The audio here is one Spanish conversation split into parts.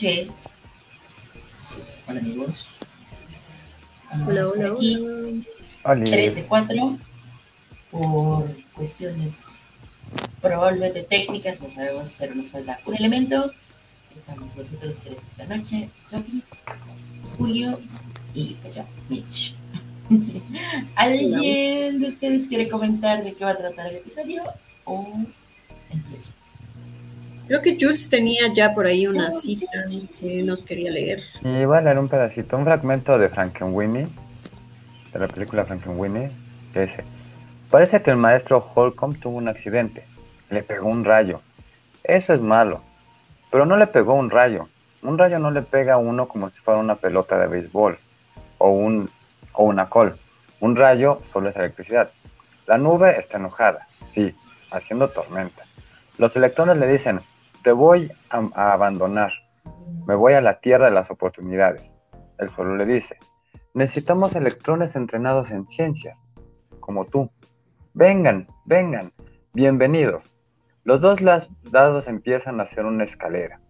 Noches. Hola amigos. Hola, hola, aquí. hola. 3 de 4 por cuestiones probablemente técnicas, no sabemos, pero nos falta un elemento. Estamos nosotros tres esta noche, Sofi, Julio y pues yo, Mitch. ¿Alguien de ustedes quiere comentar de qué va a tratar el episodio? ¿O empiezo? Creo que Jules tenía ya por ahí Ah, unas sí, citas sí, que nos quería leer. Y voy a leer un pedacito, un fragmento de Frankenweenie, de la película Frankenweenie, que dice, parece que el maestro Holcomb tuvo un accidente, le pegó un rayo. Eso es malo, pero no le pegó un rayo. Un rayo no le pega a uno como si fuera una pelota de béisbol o, un, o una col. Un rayo solo es electricidad. La nube está enojada, sí, haciendo tormenta. Los electrones le dicen, te voy a- abandonar. Me voy a la tierra de las oportunidades. El solo le dice, necesitamos electrones entrenados en ciencias, como tú. Vengan, vengan, bienvenidos. Los dos lados empiezan a hacer una escalera.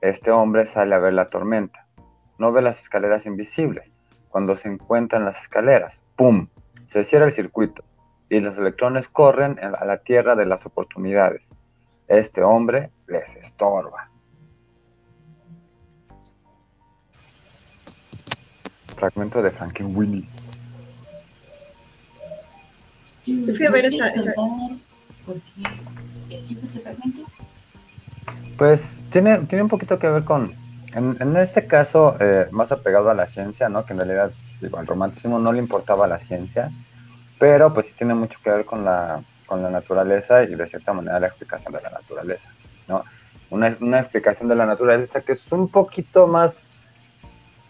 Este hombre sale a ver la tormenta. No ve las escaleras invisibles. Cuando se encuentran las escaleras, ¡pum! Se cierra el circuito y los electrones corren a la tierra de las oportunidades. Este hombre les estorba. Fragmento de Frankenweenie. Jules, fui a ver ¿nos esa- ¿Por qué elegiste ese fragmento? Pues tiene, tiene un poquito que ver con, en, en este caso, eh, más apegado a la ciencia, ¿no? Que en realidad, digo, al romanticismo no le importaba la ciencia, pero pues sí tiene mucho que ver con la, con la naturaleza y de cierta manera la explicación de la naturaleza, ¿no? Una, una explicación de la naturaleza que es un poquito más,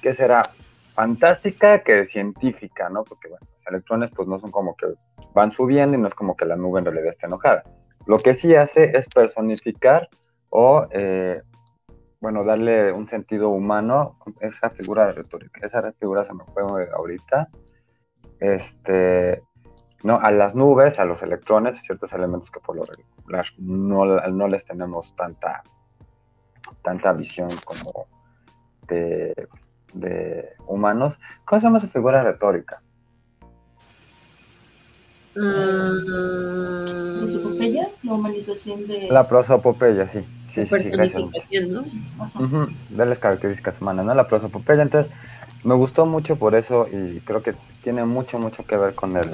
que será fantástica que científica, ¿no? Porque, bueno, los electrones pues no son como que van subiendo y no es como que la nube en realidad esté enojada. Lo que sí hace es personificar o, eh, bueno, darle un sentido humano, esa figura retórica, esa figura se me fue ahorita, este, ¿no? A las nubes, a los electrones, a ciertos elementos que por lo regular no, no les tenemos tanta, tanta visión como de, de humanos. ¿Cómo se llama esa figura retórica? Ah, ¿Prosopopeya? La humanización de... La prosopopeya, sí. Sí, sí, sí, personificación, ¿no? Ujú, de las características humanas, ¿no? La prosopopeya. Entonces, me gustó mucho por eso y creo que tiene mucho, mucho que ver con el,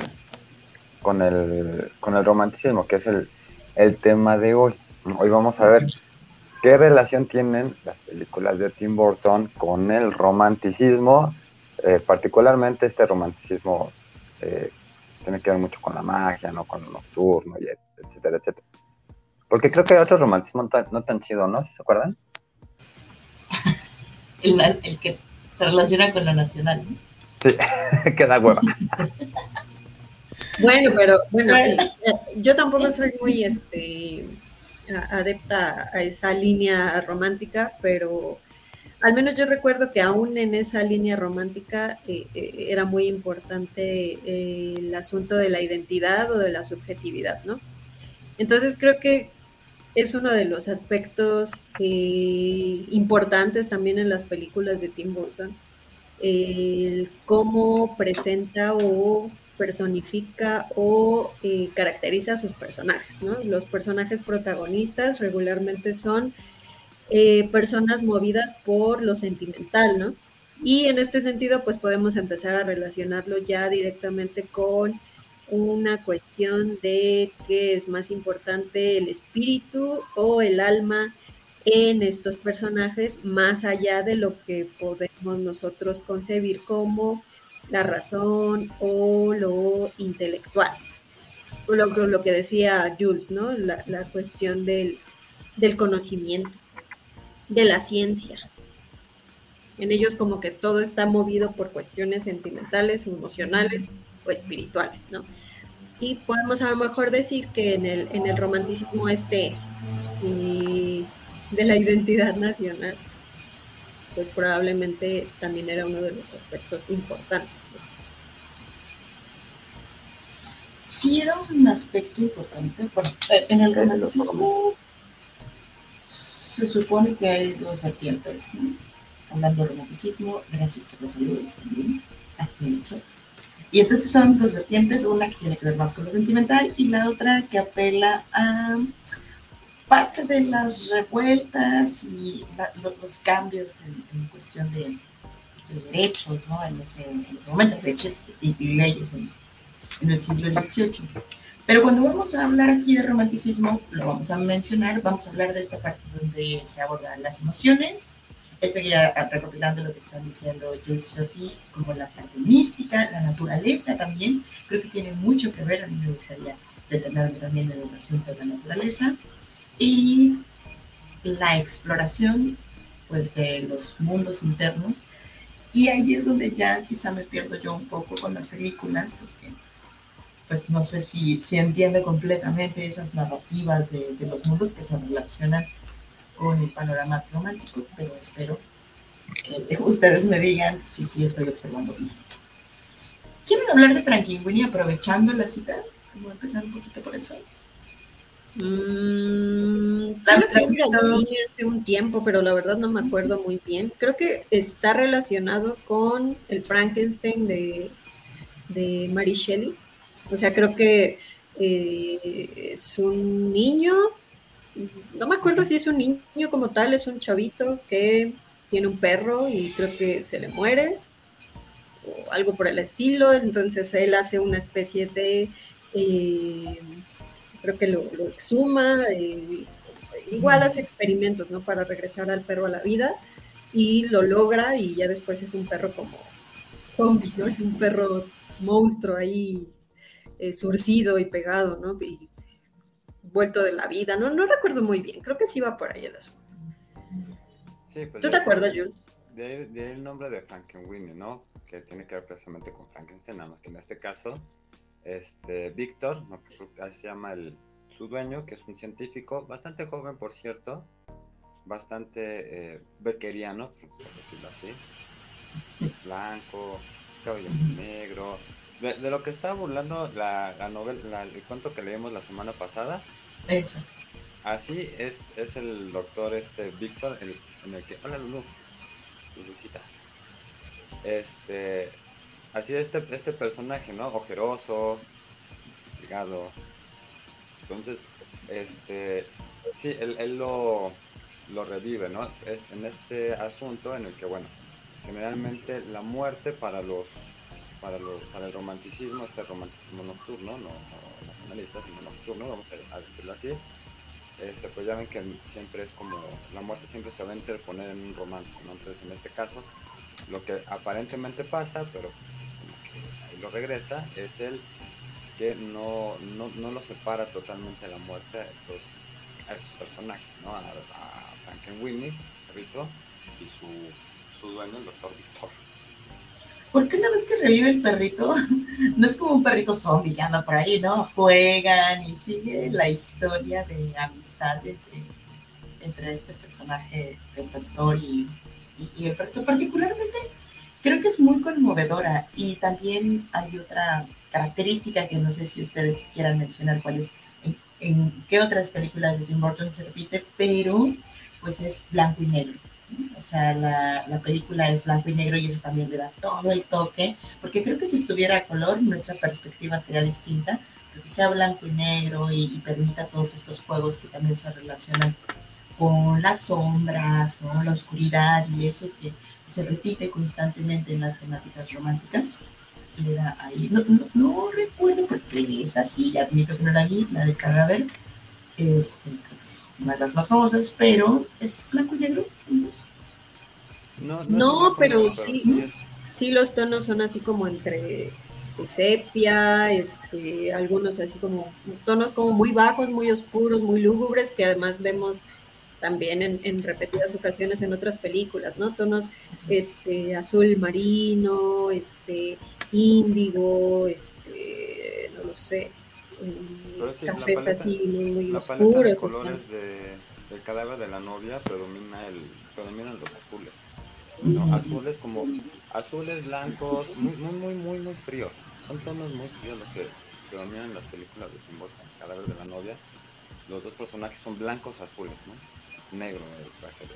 con el, con el romanticismo, que es el, el tema de hoy. Hoy vamos a ver qué relación tienen las películas de Tim Burton con el romanticismo, eh, particularmente este romanticismo eh, tiene que ver mucho con la magia, ¿no? Con lo nocturno, y et- etcétera, etcétera. Porque creo que hay otro romanticismo tan- no tan chido, ¿no? ¿Sí se acuerdan? El, que se relaciona con la nacional. ¿no? Sí, que da hueva. Bueno, pero bueno, eh, eh, yo tampoco soy muy este adepta a esa línea romántica, pero al menos yo recuerdo que aún en esa línea romántica eh, eh, era muy importante eh, el asunto de la identidad o de la subjetividad, ¿no? Entonces creo que es uno de los aspectos importantes también en las películas de Tim Burton, el cómo presenta o personifica o eh, caracteriza a sus personajes, ¿no? Los personajes protagonistas regularmente son eh, personas movidas por lo sentimental, ¿no? Y en este sentido, pues podemos empezar a relacionarlo ya directamente con una cuestión de qué es más importante, el espíritu o el alma en estos personajes, más allá de lo que podemos nosotros concebir como la razón o lo intelectual. Lo, lo que decía Jules, ¿no? La, la cuestión del, del conocimiento, de la ciencia. En ellos como que todo está movido por cuestiones sentimentales, emocionales o espirituales, ¿no? Y podemos a lo mejor decir que en el, en el romanticismo este eh, de la identidad nacional, pues probablemente también era uno de los aspectos importantes. ¿no? Sí era un aspecto importante. Bueno, eh, en el romanticismo se supone que hay dos vertientes, ¿no? Hablando de romanticismo, gracias por los saludos también, aquí en el chat. Y entonces son dos vertientes, una que tiene que ver más con lo sentimental y la otra que apela a parte de las revueltas y los cambios en, cuestión de, derechos, ¿no? En ese, momento, derechos y, leyes en, en el siglo XVIII. Pero cuando vamos a hablar aquí de romanticismo, lo vamos a mencionar, vamos a hablar de esta parte donde se abordan las emociones, Estoy ya recopilando lo que están diciendo Jules y Sophie, como la parte mística, la naturaleza también. Creo que tiene mucho que ver, a mí me gustaría detenerme también en el asunto de la naturaleza. Y la exploración, pues, de los mundos internos. Y ahí es donde ya quizá me pierdo yo un poco con las películas, porque pues no sé si, si entiende completamente esas narrativas de, de los mundos que se relacionan con el panorama romántico, pero espero que ustedes me digan si sí estoy observando bien. ¿Quieren hablar de Frankenweenie aprovechando la cita? A empezar un poquito por eso. Mm, hace un tiempo, pero la verdad no me acuerdo muy bien. Creo que está relacionado con el Frankenstein de, de Mary Shelley. O sea, creo que eh, es un niño no me acuerdo si es un niño como tal, es un chavito que tiene un perro y creo que se le muere o algo por el estilo, entonces él hace una especie de, eh, creo que lo, exhuma, eh, igual hace experimentos, ¿no? Para regresar al perro a la vida y lo logra y ya después es un perro como zombie, ¿no? Es un perro monstruo ahí eh, surcido y pegado, ¿no? Y vuelto de la vida, no, no recuerdo muy bien, creo que sí va por ahí el asunto. Sí, pues ¿Tú te acuerdas, Jules? De, ahí el nombre de Frankenweenie, ¿no? Que tiene que ver precisamente con Frankenstein, nada más que en este caso, este, Víctor, así se llama el, su dueño, que es un científico, bastante joven, por cierto, bastante eh, bequeriano, por decirlo así, blanco, cabello negro, de, lo que estaba burlando la, la novela, el cuento que leímos la semana pasada, Exacto. Así es, es el doctor este Víctor, en el que. Hola Lulu. Lulucita. Este. Así es este, este personaje, ¿no? Ojeroso, ligado. Entonces, este. Sí, él, lo, lo revive, ¿no? Es, en este asunto en el que, bueno, generalmente la muerte para los para, para el romanticismo, este romanticismo nocturno, no, nacionalista, sino nocturno, vamos a, decirlo así, este, pues ya ven que siempre es como, la muerte siempre se va a interponer en un romance, ¿no? Entonces en este caso, lo que aparentemente pasa, pero ahí lo regresa, es el que no, no, no lo separa totalmente la muerte a estos, a estos personajes, ¿no? A, a Frankenweenie, perrito, y su, su dueño, el doctor Victor. Porque una vez que revive el perrito, no es como un perrito zombie que anda por ahí, ¿no? Juegan y sigue la historia de amistad entre, este personaje del doctor y, el perrito. Particularmente, creo que es muy conmovedora y también hay otra característica que no sé si ustedes quieran mencionar cuál es, en, qué otras películas de Tim Burton se repite, pero pues es blanco y negro o sea, la, la, película es blanco y negro y eso también le da todo el toque, porque creo que si estuviera a color nuestra perspectiva sería distinta, porque sea blanco y negro y, permita todos estos juegos que también se relacionan con las sombras, la oscuridad y eso que se repite constantemente en las temáticas románticas. Le da ahí, no, no, recuerdo porque es así, admito que no la vi, la del cadáver, este, es una de las más famosas, pero es blanco y negro. No, no, pero, sí, sí, los tonos son así como entre sepia, este, algunos así como tonos como muy bajos, muy oscuros, muy lúgubres, que además vemos también en, repetidas ocasiones en otras películas, ¿no? Tonos este, azul marino, este, índigo, este, no lo sé, cafés así muy, muy oscuros. Los colores de, del cadáver de la novia predomina el, predominan los azules. Azules como azules blancos, muy, muy, muy, muy, muy fríos. Son tonos muy fríos los que predominan en las películas de Tim Burton, el cadáver de la novia. Los dos personajes son blancos azules, ¿no? Negro el traje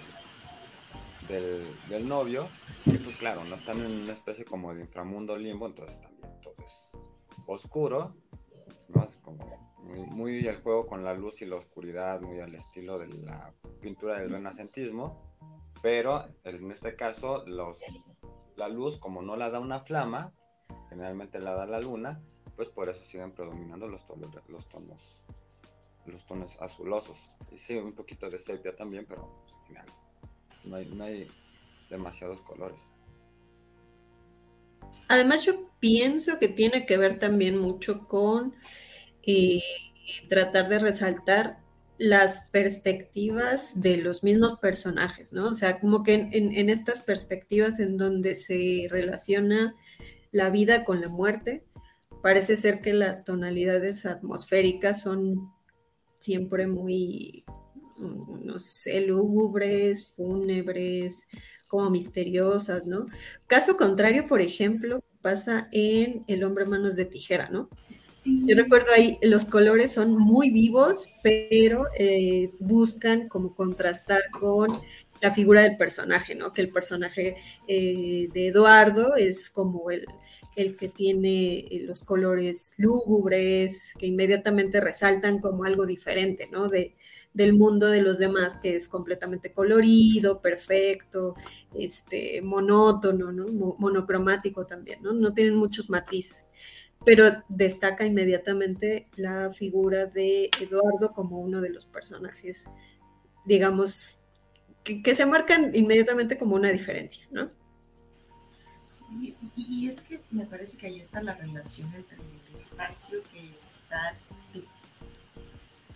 del, novio. Y pues claro, no están en una especie como de inframundo limbo, entonces también todo es oscuro, ¿no? Es como muy, muy el juego con la luz y la oscuridad, muy al estilo de la pintura del renacentismo, pero en este caso los, la luz como no la da una flama, generalmente la da la luna, pues por eso siguen predominando los los tonos, los tonos azulosos. Y sí, un poquito de sepia también, pero pues, no, hay, no hay demasiados colores. Además, yo pienso que tiene que ver también mucho con eh, tratar de resaltar las perspectivas de los mismos personajes, ¿no? O sea, como que en, estas perspectivas en donde se relaciona la vida con la muerte, parece ser que las tonalidades atmosféricas son siempre muy, no sé, lúgubres, fúnebres, como misteriosas, ¿no? Caso contrario, por ejemplo, pasa en El hombre manos de tijera, ¿no? Yo recuerdo ahí, los colores son muy vivos, pero eh, buscan como contrastar con la figura del personaje, ¿no? Que el personaje eh, de Eduardo es como el, el que tiene eh, los colores lúgubres, que inmediatamente resaltan como algo diferente, ¿no? De, del mundo de los demás, que es completamente colorido, perfecto, este, monótono, ¿no? monocromático también, ¿no? No tienen muchos matices pero destaca inmediatamente la figura de Eduardo como uno de los personajes, digamos, que, se marcan inmediatamente como una diferencia, ¿no? Sí, y, es que me parece que ahí está la relación entre el espacio que está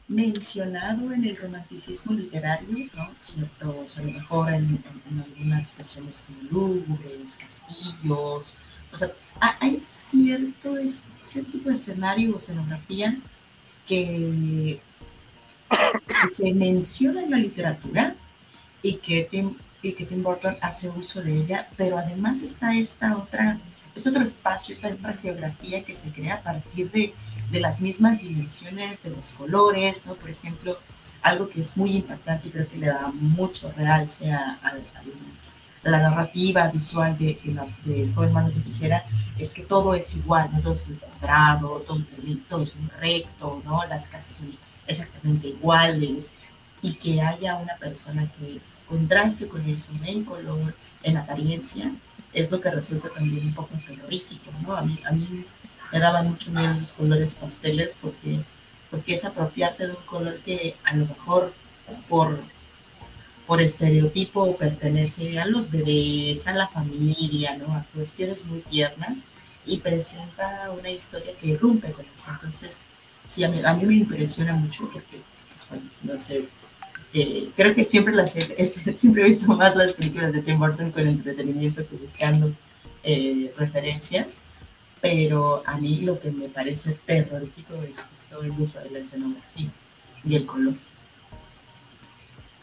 mencionado en el romanticismo literario, ¿no? Cierto, a lo mejor en, algunas situaciones como lúgubres, castillos, o sea, hay cierto, es, cierto tipo de escenario o escenografía que, se menciona en la literatura y que, Tim, y que Tim Burton hace uso de ella, pero además está esta otra, es otro espacio, esta otra geografía que se crea a partir de, de las mismas dimensiones de los colores, ¿no? Por ejemplo, algo que es muy impactante y creo que le da mucho realce a, a, la narrativa visual de, de, Joven Manos de Tijera es que todo es igual, ¿no? todo es muy cuadrado, todo, todo es muy recto, ¿no? las casas son exactamente iguales y que haya una persona que contraste con eso en color, en apariencia, es lo que resulta también un poco terrorífico. ¿no? A, mí, a mí me daban mucho miedo esos colores pasteles porque, porque es apropiarte de un color que a lo mejor por por estereotipo pertenece a los bebés, a la familia, ¿no? A cuestiones muy tiernas y presenta una historia que rompe con eso. Entonces, sí, a mí, a mí me impresiona mucho porque, pues, bueno, no sé, eh, creo que siempre, las siempre he visto más las películas de Tim Burton con entretenimiento que buscando eh, referencias, pero a mí lo que me parece terrorífico es justo el uso de la escenografía y el color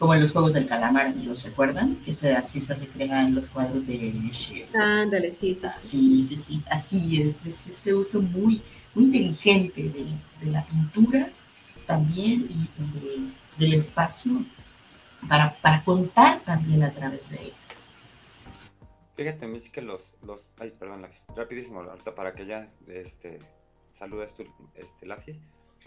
como en los Juegos del Calamar, amigos, ¿se acuerdan? Que se, así se recrean los cuadros de Ándale, sí, sí, sí. Sí, sí, Así es, es ese uso muy, muy inteligente de, de la pintura también y, del espacio para, para, contar también a través de él. Fíjate, mis que los, los, ay, perdón, rapidísimo, ahorita para que ya, este, saludes tú, este, Lafis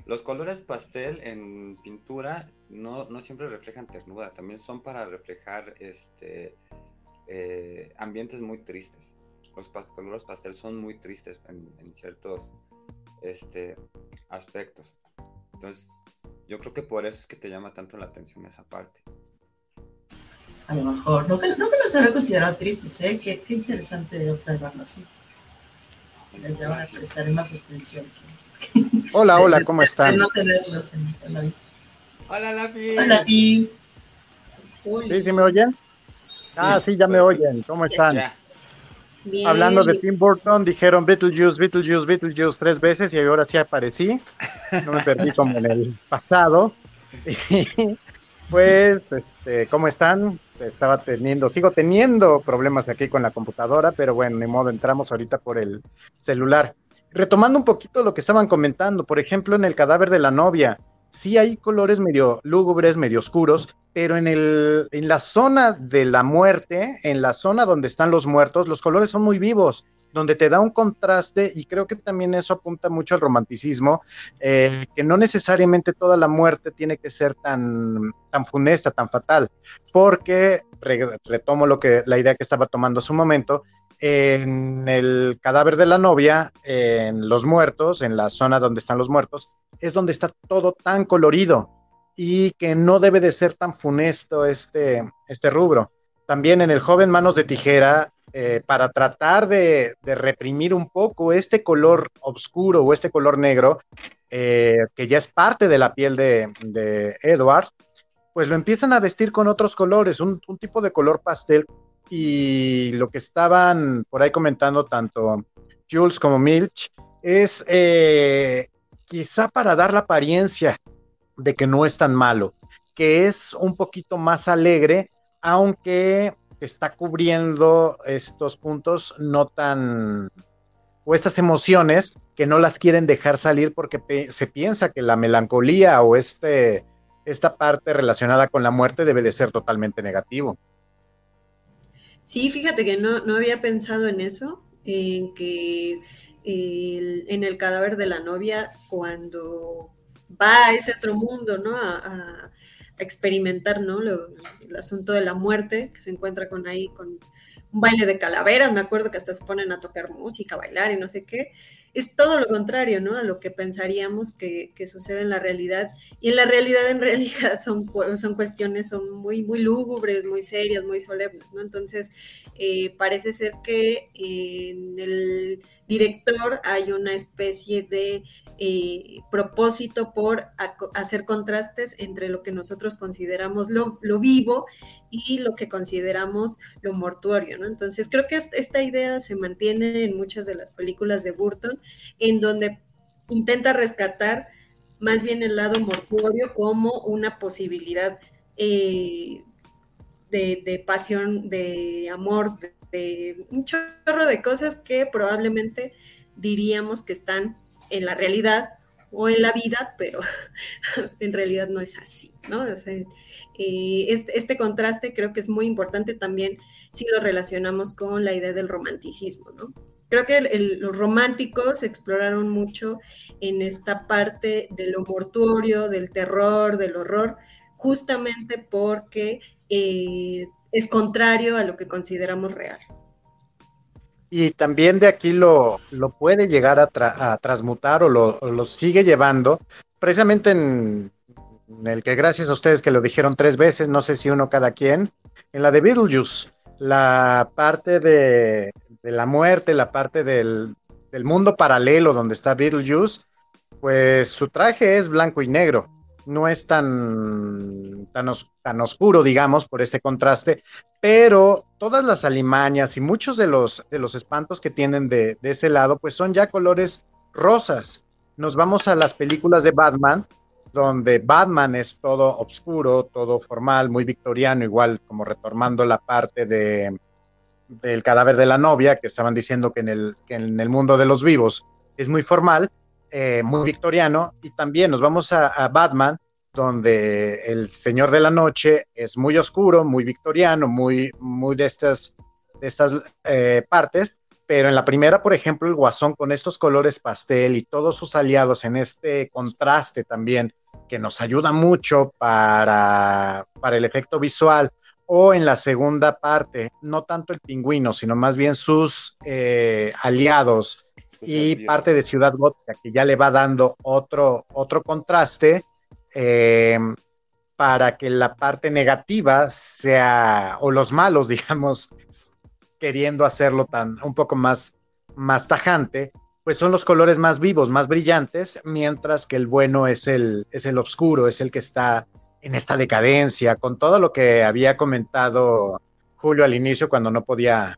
los colores pastel en pintura no, siempre reflejan ternura, también son para reflejar este, eh, ambientes muy tristes. Los colores pastel son muy tristes en, ciertos este, aspectos. Entonces, yo creo que por eso es que te llama tanto la atención esa parte. A lo mejor, nunca, nunca los había considerado tristes, ¿eh? Qué, qué interesante observarlo así. Desde ahora prestaré más atención. Hola, hola, ¿cómo están? Hola, Lafi. Hola, ¿Sí, sí me oyen? Ah, sí, ya me oyen. ¿Cómo están? Hablando de Tim Burton, dijeron Beetlejuice, Beetlejuice, Beetlejuice tres veces y ahora sí aparecí. No me perdí como en el pasado. pues, este, ¿cómo están? Estaba teniendo, sigo teniendo problemas aquí con la computadora, pero bueno, ni modo, entramos ahorita por el celular retomando un poquito lo que estaban comentando, por ejemplo, en el cadáver de la novia, sí hay colores medio lúgubres, medio oscuros, pero en, el, en la zona de la muerte, en la zona donde están los muertos, los colores son muy vivos donde te da un contraste y creo que también eso apunta mucho al romanticismo, eh, que no necesariamente toda la muerte tiene que ser tan, tan funesta, tan fatal, porque retomo lo que la idea que estaba tomando hace un momento, en el cadáver de la novia, en los muertos, en la zona donde están los muertos, es donde está todo tan colorido y que no debe de ser tan funesto este, este rubro. También en el joven Manos de Tijera eh, para tratar de, reprimir un poco este color oscuro o este color negro, eh, que ya es parte de la piel de, Edward, pues lo empiezan a vestir con otros colores, un, tipo de color pastel. Y lo que estaban por ahí comentando tanto Jules como Milch es eh, quizá para dar la apariencia de que no es tan malo, que es un poquito más alegre, aunque está cubriendo estos puntos no tan o estas emociones que no las quieren dejar salir porque se piensa que la melancolía o este esta parte relacionada con la muerte debe de ser totalmente negativo. Sí, fíjate que no, no había pensado en eso, en que en el cadáver de la novia, cuando va a ese otro mundo, ¿no? a, experimentar, ¿no? el asunto de la muerte, que se encuentra con ahí, con un baile de calaveras, me acuerdo que hasta se ponen a tocar música, bailar y no sé qué. Es todo lo contrario, ¿no? A lo que pensaríamos que, sucede en la realidad. Y en la realidad, en realidad, son, son cuestiones, son muy, muy lúgubres, muy serias, muy solemnes, ¿no? Entonces, eh, parece ser que en el director hay una especie de eh, propósito por hacer contrastes entre lo que nosotros consideramos lo, vivo y lo que consideramos lo mortuorio, ¿no? Entonces creo que esta idea se mantiene en muchas de las películas de Burton, en donde intenta rescatar más bien el lado mortuorio como una posibilidad eh, de, pasión, de amor, de un chorro de cosas que probablemente diríamos que están en la realidad o en la vida, pero en realidad no es así, ¿no? Eh, este, este, contraste creo que es muy importante también si lo relacionamos con la idea del romanticismo, ¿no? Creo que los románticos exploraron mucho en esta parte de lo mortuorio, del terror, del horror, justamente porque eh, es contrario a lo que consideramos real. Y también de aquí lo, lo puede llegar a, transmutar o lo, sigue llevando, precisamente en, el que gracias a ustedes que lo dijeron tres veces, no sé si uno cada quien, en la de Beetlejuice, la parte de, la muerte, la parte del, del mundo paralelo donde está Beetlejuice, pues su traje es blanco y negro no es tan, tan, oscuro, digamos, por este contraste, pero todas las alimañas y muchos de los, de los espantos que tienen de, ese lado, pues son ya colores rosas. Nos vamos a las películas de Batman, donde Batman es todo oscuro, todo formal, muy victoriano, igual como retomando la parte de, del cadáver de la novia, que estaban diciendo que en el, que en el mundo de los vivos es muy formal, eh, muy victoriano, y también nos vamos a, Batman, donde el Señor de la Noche es muy oscuro, muy victoriano, muy, muy de estas, de estas eh, partes, pero en la primera, por ejemplo, el Guasón con estos colores pastel y todos sus aliados en este contraste también, que nos ayuda mucho para, para el efecto visual, o en la segunda parte, no tanto el pingüino, sino más bien sus eh, aliados, y parte de Ciudad Gótica, que ya le va dando otro, otro contraste eh, para que la parte negativa sea, o los malos, digamos, queriendo hacerlo tan un poco más, más tajante, pues son los colores más vivos, más brillantes, mientras que el bueno es el, es el oscuro, es el que está en esta decadencia, con todo lo que había comentado Julio al inicio cuando no podía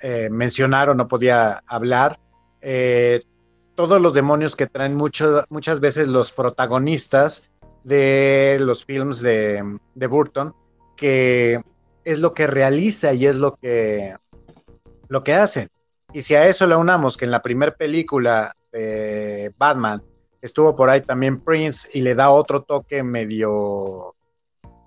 eh, mencionar o no podía hablar, eh, todos los demonios que traen muchas veces los protagonistas de los films de, Burton, que es lo que realiza y es lo que, lo que hacen. Y si a eso le unamos que en la primera película de Batman estuvo por ahí también Prince y le da otro toque medio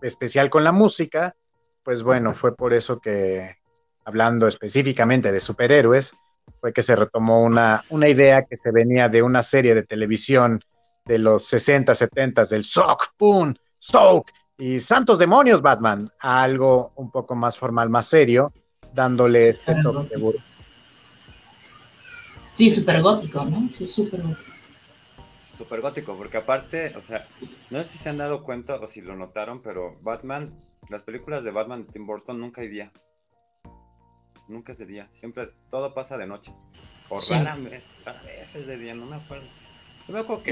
especial con la música, pues bueno, fue por eso que, hablando específicamente de superhéroes, fue que se retomó una, una idea que se venía de una serie de televisión de los 60, 70 del Sock, Boom, Soak y Santos Demonios Batman a algo un poco más formal, más serio, dándole este toque de Sí, súper gótico, ¿no? Sí, súper gótico. Súper gótico, porque aparte, o sea, no sé si se han dado cuenta o si lo notaron, pero Batman, las películas de Batman de Tim Burton nunca hay día. Nunca es de día, siempre todo pasa de noche. O rara vez, rara vez es de día, no me acuerdo.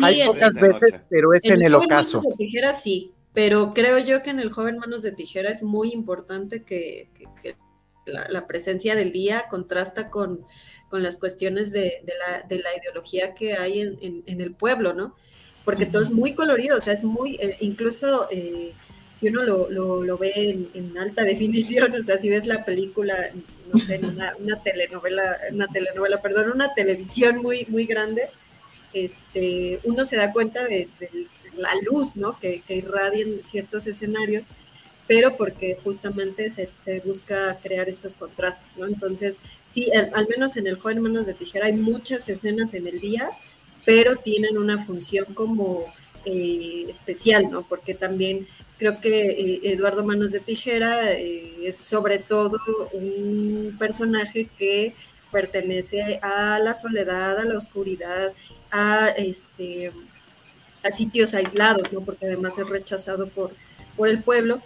hay pocas veces, pero es en, el, ocaso. de tijera sí, pero creo yo que en el joven Manos de Tijera es muy importante que, la, presencia del día contrasta con, las cuestiones de, la, ideología que hay en, el pueblo, ¿no? Porque todo es muy colorido, o sea, es muy, eh, incluso eh, si uno lo, ve en, alta definición, o sea, si ves la película, no sé, una, telenovela, una telenovela, perdón, una televisión muy, muy grande, este, uno se da cuenta de, la luz, ¿no? Que, que irradian ciertos escenarios pero porque justamente se, busca crear estos contrastes, ¿no? Entonces, sí, al, menos en el joven Manos de Tijera hay muchas escenas en el día, pero tienen una función como eh, especial, ¿no? Porque también creo que eh, Eduardo Manos de Tijera eh, es sobre todo un personaje que pertenece a la soledad, a la oscuridad, a este a sitios aislados, ¿no? Porque además es rechazado por, por el pueblo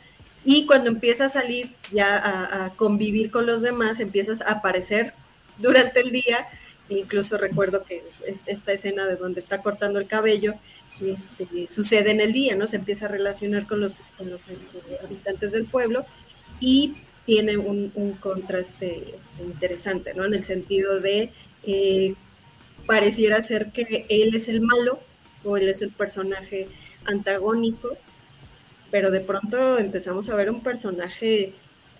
y cuando empieza a salir ya a, convivir con los demás, empiezas a aparecer durante el día. Incluso recuerdo que esta escena de donde está cortando el cabello este, sucede en el día, ¿no? Se empieza a relacionar con los, los este, habitantes del pueblo y tiene un, contraste este, interesante, ¿no? En el sentido de eh, pareciera ser que él es el malo o él es el personaje antagónico pero de pronto empezamos a ver un personaje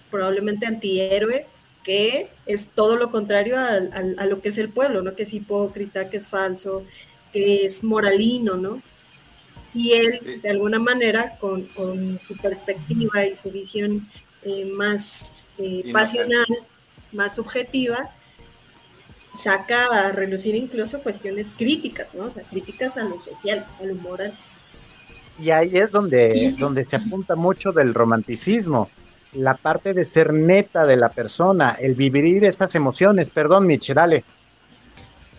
probablemente antihéroe que es todo lo contrario a, lo que es el pueblo, ¿no? Que es hipócrita, que es falso, que es moralino, ¿no? Y él, de alguna manera, con, su perspectiva y su visión eh, más eh, pasional, más subjetiva, saca a relucir incluso cuestiones críticas, ¿no? O sea, críticas a lo social, a lo moral. Y ahí es donde, donde se apunta mucho del romanticismo, la parte de ser neta de la persona, el vivir esas emociones. Perdón, Miche, dale.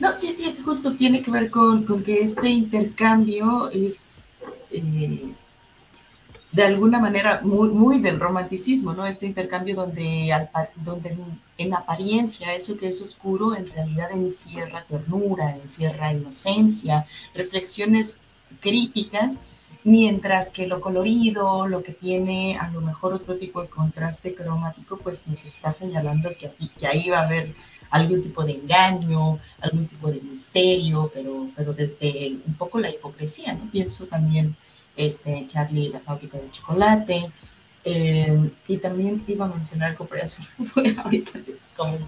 No, sí, sí, justo tiene que ver con, que este intercambio es eh, de alguna manera muy, muy del romanticismo, ¿no? Este intercambio donde, donde en apariencia eso que es oscuro en realidad encierra ternura, encierra inocencia, reflexiones críticas mientras que lo colorido, lo que tiene a lo mejor otro tipo de contraste cromático, pues nos está señalando que, que ahí va a haber algún tipo de engaño, algún tipo de misterio, pero, pero desde un poco la hipocresía, ¿no? Pienso también este, Charlie la fábrica de chocolate, eh, y también iba a mencionar fue ahorita como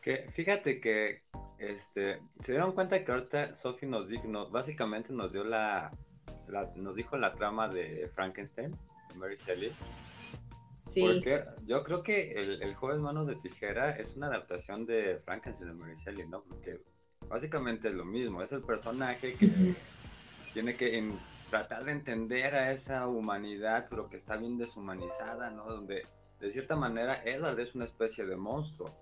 que fíjate que este, se dieron cuenta que ahorita Sophie nos dijo, básicamente nos dio la, nos dijo la trama de Frankenstein, Mary Shelley. Sí. Porque yo creo que el, joven Manos de Tijera es una adaptación de Frankenstein de Mary Shelley, ¿no? Porque básicamente es lo mismo, es el personaje que tiene que tratar de entender a esa humanidad, pero que está bien deshumanizada, ¿no? Donde de cierta manera Edward es una especie de monstruo,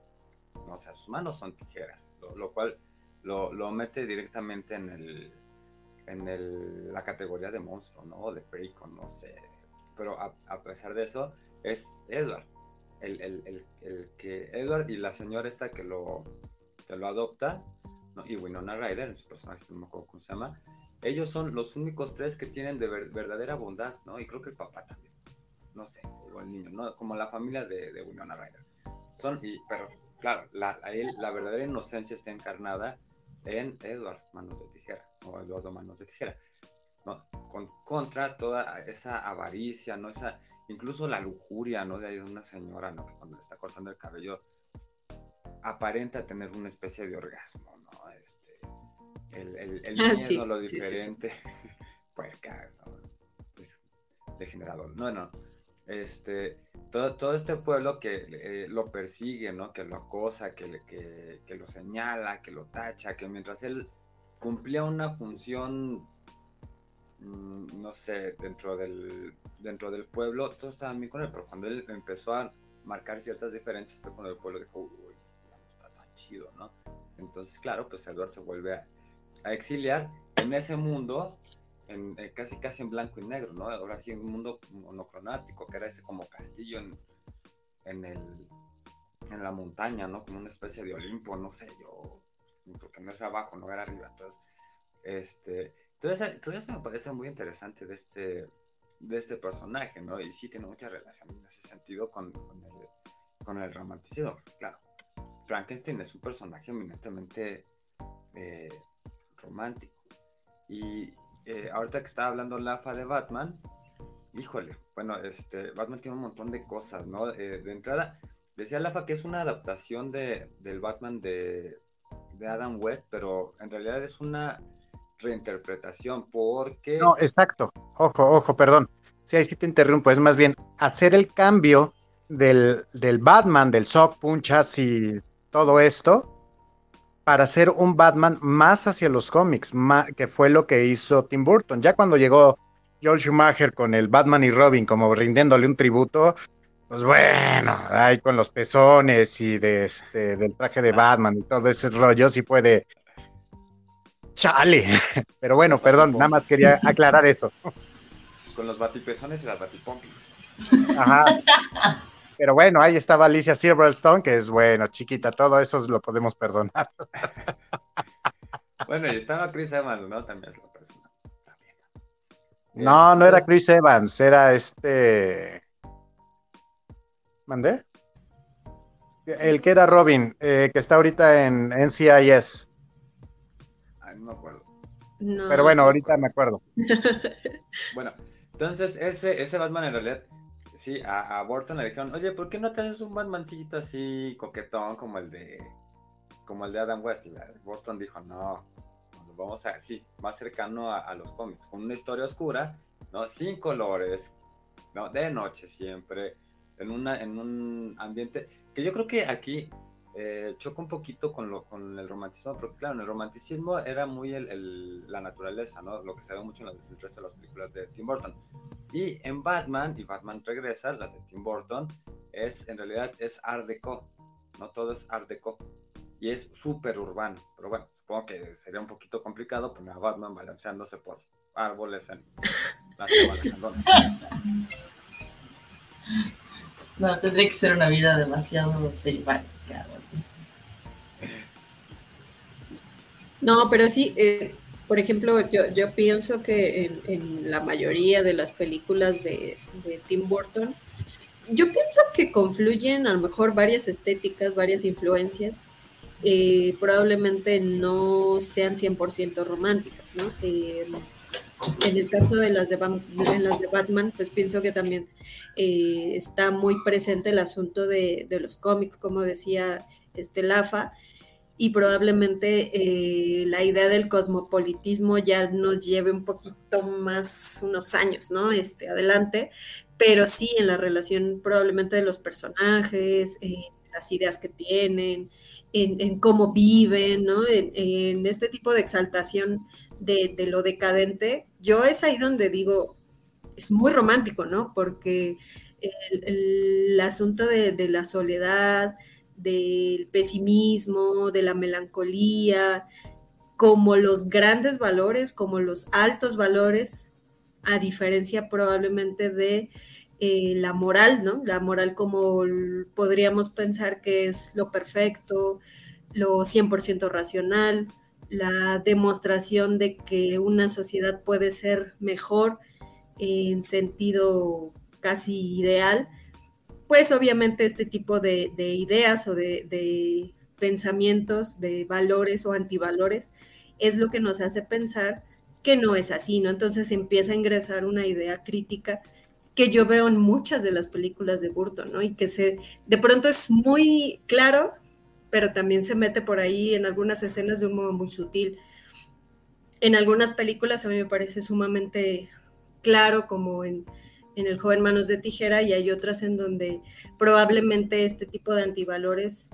¿no? o sea, sus manos son tijeras, lo, cual lo, lo mete directamente en el, en la categoría de monstruo, ¿no? De freak, no sé. Pero a, pesar de eso, es Edward. El, que Edward y la señora esta que lo, que lo adopta, y Winona Ryder, su personaje, no me acuerdo cómo se llama, ellos son los únicos tres que tienen de verdadera bondad, ¿no? Y creo que el papá también. No sé, o el niño, ¿no? Como la familia de, Winona Ryder. Son, y, pero claro, la, la verdadera inocencia está encarnada en Edward Manos de Tijera, o Eduardo Manos de Tijera. ¿No? Con, contra toda esa avaricia, ¿no? Esa, incluso la lujuria, ¿no? De una señora, ¿no? Que cuando le está cortando el cabello aparenta tener una especie de orgasmo, ¿no? Este, el, el, el ah, miedo, lo diferente. pues, pues, degenerado. No, no. Este, todo, todo este pueblo que eh, lo persigue, ¿no? Que lo acosa, que, que, que, lo señala, que lo tacha, que mientras él cumplía una función, no sé, dentro del, dentro del pueblo, todos estaban bien con él, pero cuando él empezó a marcar ciertas diferencias fue cuando el pueblo dijo, uy, no está tan chido, ¿no? Entonces, claro, pues Edward se vuelve a, a exiliar en ese mundo en, eh, casi casi en blanco y negro, ¿no? Ahora sí en un mundo monocromático, que era ese como castillo en, en, el, en la montaña, ¿no? Como una especie de Olimpo, no sé, yo, porque no es abajo, no era arriba, entonces, este, todo eso, me parece muy interesante de este, de este personaje, ¿no? Y sí tiene mucha relación en ese sentido con, con el romanticismo, claro, Frankenstein es un personaje eminentemente eh, romántico. Y eh, ahorita que estaba hablando Lafa de Batman, híjole, bueno, este, Batman tiene un montón de cosas, ¿no? Eh, de entrada, decía Lafa que es una adaptación de, del Batman de, de Adam West, pero en realidad es una reinterpretación porque... No, exacto. Ojo, ojo, perdón. Sí, ahí sí te interrumpo. Es más bien hacer el cambio del, del Batman, del Sock Punchas y todo esto para hacer un Batman más hacia los cómics, que fue lo que hizo Tim Burton. Ya cuando llegó George Schumacher con el Batman y Robin como rindiéndole un tributo, pues bueno, ahí con los pezones y de este, del traje de Batman y todo ese rollo, sí puede. Chale. Pero bueno, perdón, nada más quería aclarar eso. Con los batipezones y las batipompis. Ajá. Pero bueno, ahí estaba Alicia Silverstone, que es bueno, chiquita, todo eso lo podemos perdonar. bueno, y estaba Chris Evans, ¿no? También es la persona. No, no era Chris Evans, era este. ¿Mandé? El que era Robin, eh, que está ahorita en NCIS. Pero bueno, ahorita me acuerdo. bueno, entonces ese, ese Batman en realidad sí, a, a, Burton le dijeron, oye, ¿por qué no te haces un Batmancito así coquetón como el de como el de Adam West? Y Burton dijo, no, vamos a así, más cercano a, los cómics, con una historia oscura, ¿no? Sin colores, ¿no? De noche siempre, en, una, en un ambiente que yo creo que aquí eh, choca un poquito con, lo, con el romanticismo, porque claro, en el romanticismo era muy el, la naturaleza, ¿no? Lo que se ve mucho en el resto de las películas de Tim Burton. Y en Batman, y Batman regresa, las de Tim Burton, es en realidad es Art Deco, no todo es Art Deco. Y es súper urbano, pero bueno, supongo que sería un poquito complicado poner a Batman balanceándose por árboles en la No, tendría que ser una vida demasiado selvática. No, pero sí, eh, por ejemplo, yo, pienso que en, la mayoría de las películas de, Tim Burton, yo pienso que confluyen a lo mejor varias estéticas, varias influencias, eh, probablemente no sean 100% románticas, ¿no? Eh, en el caso de las de, Batman, pues pienso que también está muy presente el asunto de, los cómics, como decía este Lafa, y probablemente eh, la idea del cosmopolitismo ya nos lleve un poquito más unos años, ¿no? Este, adelante, pero sí en la relación probablemente de los personajes, eh, las ideas que tienen, en, cómo viven, ¿no? En, este tipo de exaltación de, lo decadente, yo es ahí donde digo, es muy romántico, ¿no? Porque el, asunto de, de la soledad, del pesimismo, de la melancolía, como los grandes valores, como los altos valores, a diferencia probablemente de eh, la moral, ¿no? La moral como podríamos pensar que es lo perfecto, lo 100% racional, la demostración de que una sociedad puede ser mejor en sentido casi ideal, pues obviamente este tipo de, ideas o de, pensamientos, de valores o antivalores, es lo que nos hace pensar que no es así, ¿no? Entonces empieza a ingresar una idea crítica que yo veo en muchas de las películas de Burton, ¿no? Y que se, de pronto es muy claro, pero también se mete por ahí en algunas escenas de un modo muy sutil. en algunas películas a mí me parece sumamente claro, como en, en El joven manos de tijera, y hay otras en donde probablemente este tipo de antivalores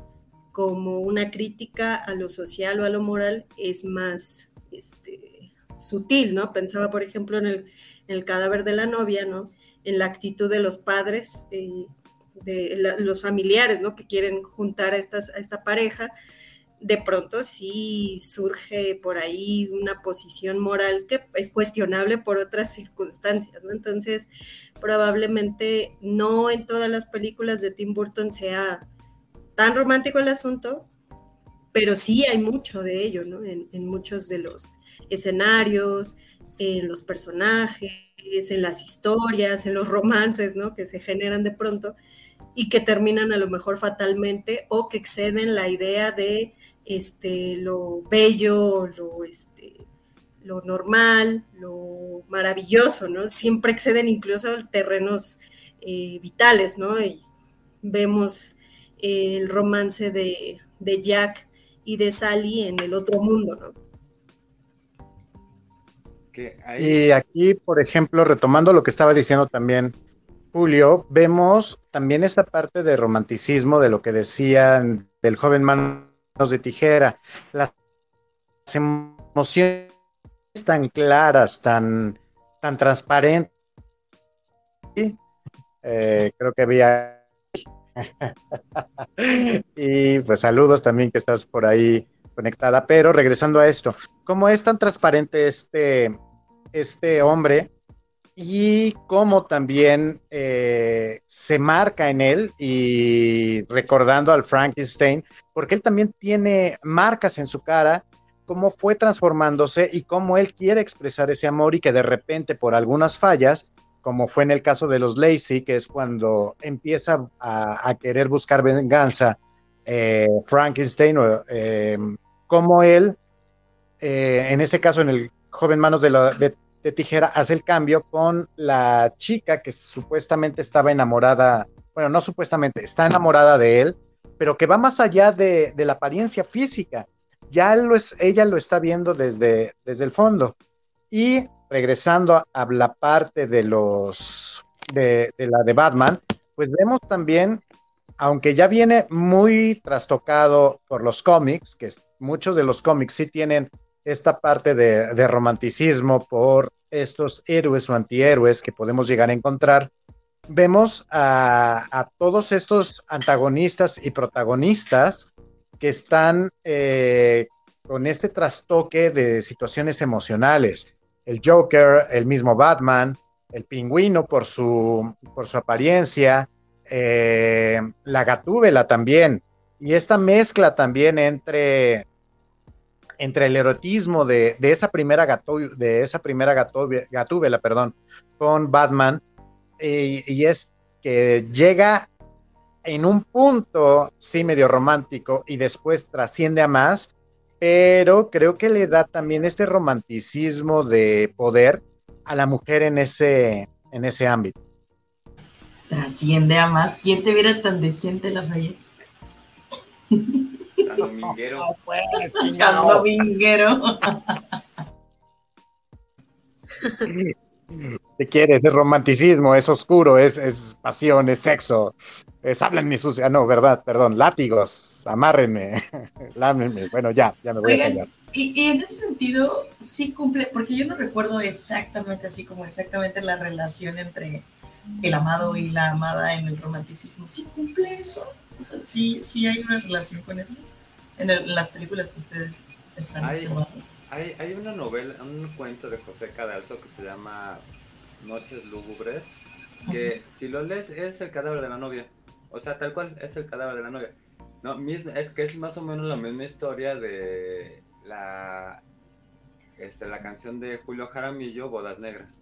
como una crítica a lo social o a lo moral es más este, sutil, ¿no? Pensaba, por ejemplo, en el, cadáver de la novia, ¿no? En la actitud de los padres, eh, de los familiares, ¿no? Que quieren juntar a esta pareja, de pronto sí surge por ahí una posición moral que es cuestionable por otras circunstancias, ¿no? Entonces, probablemente no en todas las películas de Tim Burton sea tan romántico el asunto, pero sí hay mucho de ello, ¿no? En, en muchos de los escenarios, en los personajes, en las historias, en los romances, ¿no? Que se generan de pronto y que terminan a lo mejor fatalmente o que exceden la idea de este, lo bello, lo, este, lo normal, lo maravilloso, ¿no? Siempre exceden incluso terrenos eh, vitales, ¿no? Y vemos el romance de, de, Jack y de Sally en el otro mundo, ¿no? Y aquí, por ejemplo, retomando lo que estaba diciendo también Julio, vemos también esta parte de romanticismo de lo que decían del joven manos de tijera, las emociones tan claras, tan, tan transparentes. Eh, creo que había y pues saludos también que estás por ahí conectada, pero regresando a esto, ¿cómo es tan transparente este, este hombre y cómo también eh, se marca en él y recordando al Frankenstein, porque él también tiene marcas en su cara, cómo fue transformándose y cómo él quiere expresar ese amor y que de repente por algunas fallas como fue en el caso de los Lacey, que es cuando empieza a, querer buscar venganza eh, Frankenstein, eh, como él, en este caso en el joven Manos de, Tijera, hace el cambio con la chica que supuestamente estaba enamorada, bueno, no supuestamente, está enamorada de él, pero que va más allá de, la apariencia física. Ya ella lo está viendo desde, desde el fondo. Y regresando a, la parte de los de, la de Batman, pues vemos también, aunque ya viene muy trastocado por los cómics, que muchos de los cómics sí tienen esta parte de, romanticismo por estos héroes o antihéroes que podemos llegar a encontrar, vemos a, todos estos antagonistas y protagonistas que están eh, con este trastoque de situaciones emocionales el Joker, el mismo Batman, el pingüino por su, por su apariencia, eh, la gatúbela también. Y esta mezcla también entre, entre el erotismo de, esa primera, de esa primera gatúbela perdón, con Batman, y es que llega en un punto, sí, medio romántico, y después trasciende a más, pero creo que le da también este romanticismo de poder a la mujer en ese, en ese ámbito. Trasciende a más. ¿Quién te viera tan decente, la Lafayette? Dominguero. No, pues, Dominguero. ¿Qué quieres? Es romanticismo, es oscuro, es, es pasión, es sexo, es háblenme sucia, no, verdad, perdón, látigos, amárrenme, lámenme, bueno, ya, ya me voy a callar. Y, en ese sentido, sí cumple, porque yo no recuerdo exactamente así como exactamente la relación entre el amado y la amada en el romanticismo. ¿Sí cumple eso? O sea, sí, sí hay una relación con eso en, las películas que ustedes están observando. Hay, hay una novela, un cuento de José Cadalso que se llama Noches Lúgubres, que si lo lees es el cadáver de la novia. O sea, tal cual, es el cadáver de la novia. No, es que es más o menos la misma historia de la, este, la canción de Julio Jaramillo, Bodas Negras.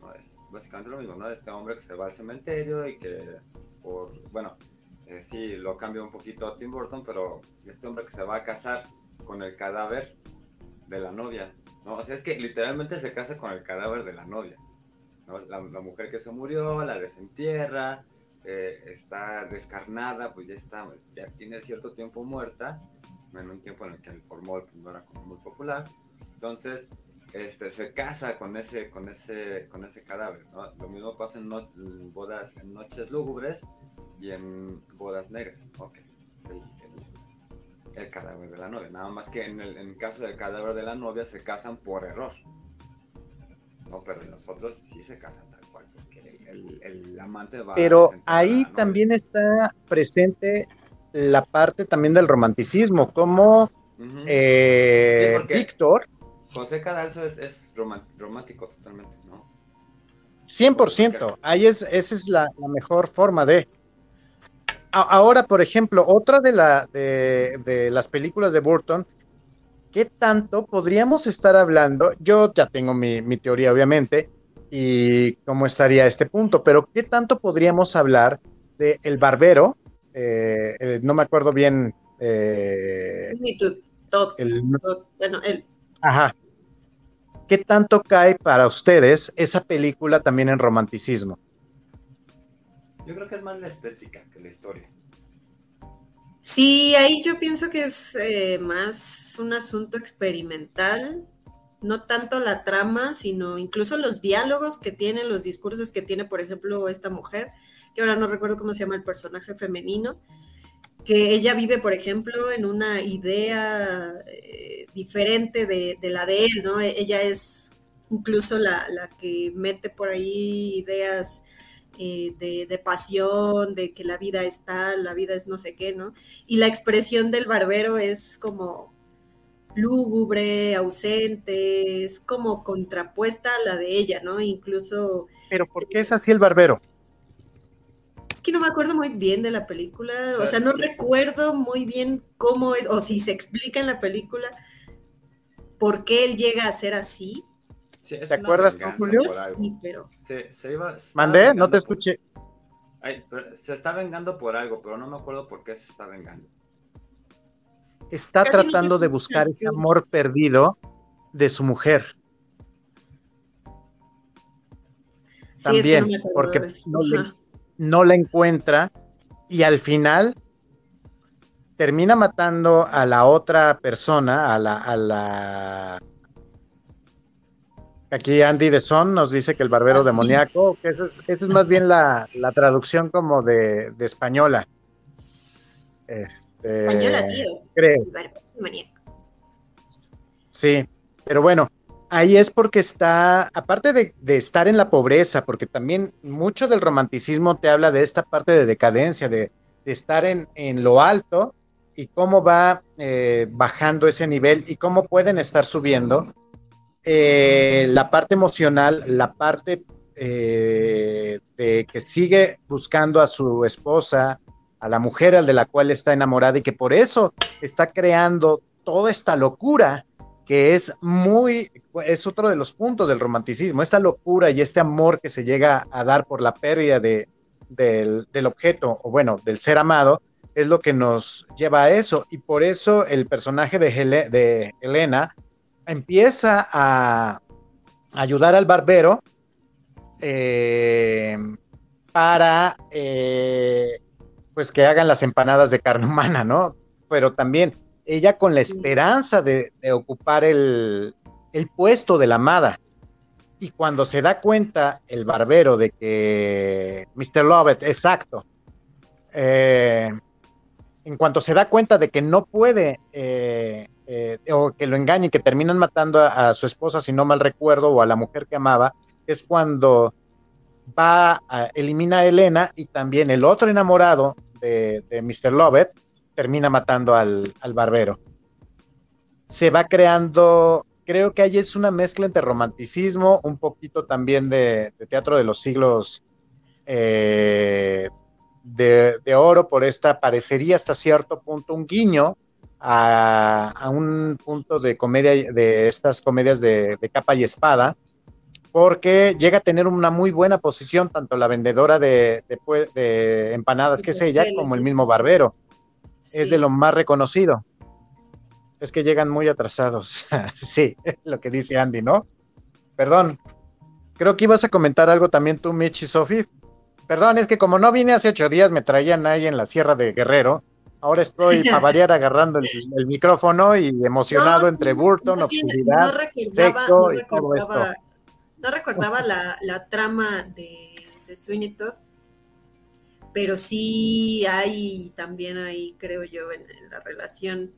No, es básicamente lo mismo, ¿no? Este hombre que se va al cementerio y que, por, bueno, eh, sí, lo cambia un poquito a Tim Burton, pero este hombre que se va a casar con el cadáver de la novia, ¿no? O sea, es que literalmente se casa con el cadáver de la novia, ¿no? La, mujer que se murió, la desentierra, eh, está descarnada, pues ya está, ya tiene cierto tiempo muerta, en un tiempo en el que el formol pues, no era como muy popular. Entonces, este, se casa con ese, con ese, con ese cadáver, ¿no? Lo mismo pasa en, bodas, en noches lúgubres y en bodas negras, el, cadáver de la novia. Nada más que en el, caso del cadáver de la novia se casan por error. No, pero en los otros sí se casan tal cual, porque el, amante va Pero ahí también está presente la parte también del romanticismo, como eh, Víctor. José Cadalso es, romántico totalmente, ¿no? 100%, ahí es, esa es la, mejor forma de... ahora, por ejemplo, otra de, la, de, las películas de Burton, ¿qué tanto podríamos estar hablando? Yo ya tengo mi, teoría, obviamente, y cómo estaría este punto, pero ¿qué tanto podríamos hablar de El Barbero? Eh, eh, no me acuerdo bien. Eh, el, bueno, el... Ajá. ¿Qué tanto cae para ustedes esa película también en romanticismo? Yo creo que es más la estética que la historia. Sí, ahí yo pienso que es eh, más un asunto experimental, no tanto la trama, sino incluso los diálogos que tiene, los discursos que tiene, por ejemplo, esta mujer, que ahora no recuerdo cómo se llama el personaje femenino, que ella vive, por ejemplo, en una idea eh, diferente de, la de él, ¿no? E, ella es incluso la, que mete por ahí ideas eh, de, pasión, de que la vida es tal, la vida es no sé qué, ¿no? Y la expresión del barbero es como lúgubre, ausente, es como contrapuesta a la de ella, ¿no? Incluso... Pero ¿por qué es así el barbero? Es que no me acuerdo muy bien de la película, o sea, no recuerdo muy bien cómo es, o si se explica en la película por qué él llega a ser así. ¿Te acuerdas, Julio? Sí, pero... Se, iba, ¿Mandé? No te escuché. se está vengando por algo, pero no me acuerdo por qué se está vengando. Está tratando de buscar ese amor perdido de su mujer. También, porque no no la encuentra y al final termina matando a la otra persona, a la... A la... Aquí Andy de Son nos dice que el barbero ah, demoníaco, que esa es, es, más bien la, traducción como de, española. Este, española, tío. Creo. Sí, pero bueno, ahí es porque está, aparte de, estar en la pobreza, porque también mucho del romanticismo te habla de esta parte de decadencia, de, estar en, lo alto y cómo va eh, bajando ese nivel y cómo pueden estar subiendo. Eh, la parte emocional, la parte eh, de que sigue buscando a su esposa, a la mujer al de la cual está enamorada y que por eso está creando toda esta locura que es muy, es otro de los puntos del romanticismo, esta locura y este amor que se llega a dar por la pérdida de, del, objeto, o bueno, del ser amado, es lo que nos lleva a eso. Y por eso el personaje de, de Helena empieza a ayudar al barbero eh, para eh, pues que hagan las empanadas de carne humana, ¿no? Pero también ella con la esperanza de, ocupar el, puesto de la amada. Y cuando se da cuenta el barbero de que Mr. Lovett, exacto, eh, en cuanto se da cuenta de que no puede, eh, eh, o que lo engañen, que terminan matando a, su esposa, si no mal recuerdo, o a la mujer que amaba, es cuando va a eliminar a Elena y también el otro enamorado de, Mr. Lovett termina matando al, barbero. Se va creando, creo que ahí es una mezcla entre romanticismo, un poquito también de, teatro de los siglos eh, de, oro, por esta parecería hasta cierto punto un guiño a, un punto de comedia, de estas comedias de, capa y espada, porque llega a tener una muy buena posición tanto la vendedora de, de empanadas, que es ella, como el mismo barbero es de lo más reconocido. Es que llegan muy atrasados. sí, lo que dice Andy, ¿no? Perdón. Creo que ibas a comentar algo también tú, Mitch y Sophie. Perdón, es que como no vine hace ocho días, me traían ahí en la Sierra de Guerrero. Ahora estoy para variar agarrando el, micrófono y emocionado entre Burton, obscuridad, sexo y todo esto. No recordaba la, la trama de, de Sweeney Todd, pero sí hay también ahí, creo yo, en, la relación,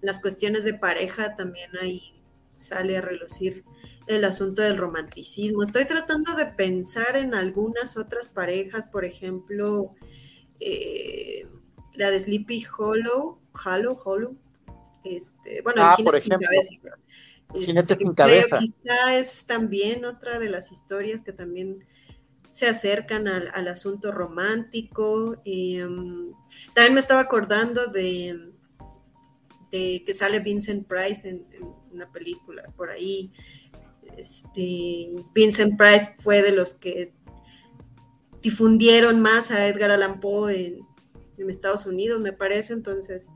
las cuestiones de pareja también ahí sale a relucir el asunto del romanticismo. Estoy tratando de pensar en algunas otras parejas, por ejemplo, eh, la de Sleepy Hollow, Hollow, Hollow. Este, bueno, ah, por ejemplo, Jinete sin cabeza. Este, quizá es también otra de las historias que también se acercan al, asunto romántico. Em, también me estaba acordando de, de, que sale Vincent Price en, una película por ahí. Este, Vincent Price fue de los que difundieron más a Edgar Allan Poe en, Estados Unidos, me parece. Entonces,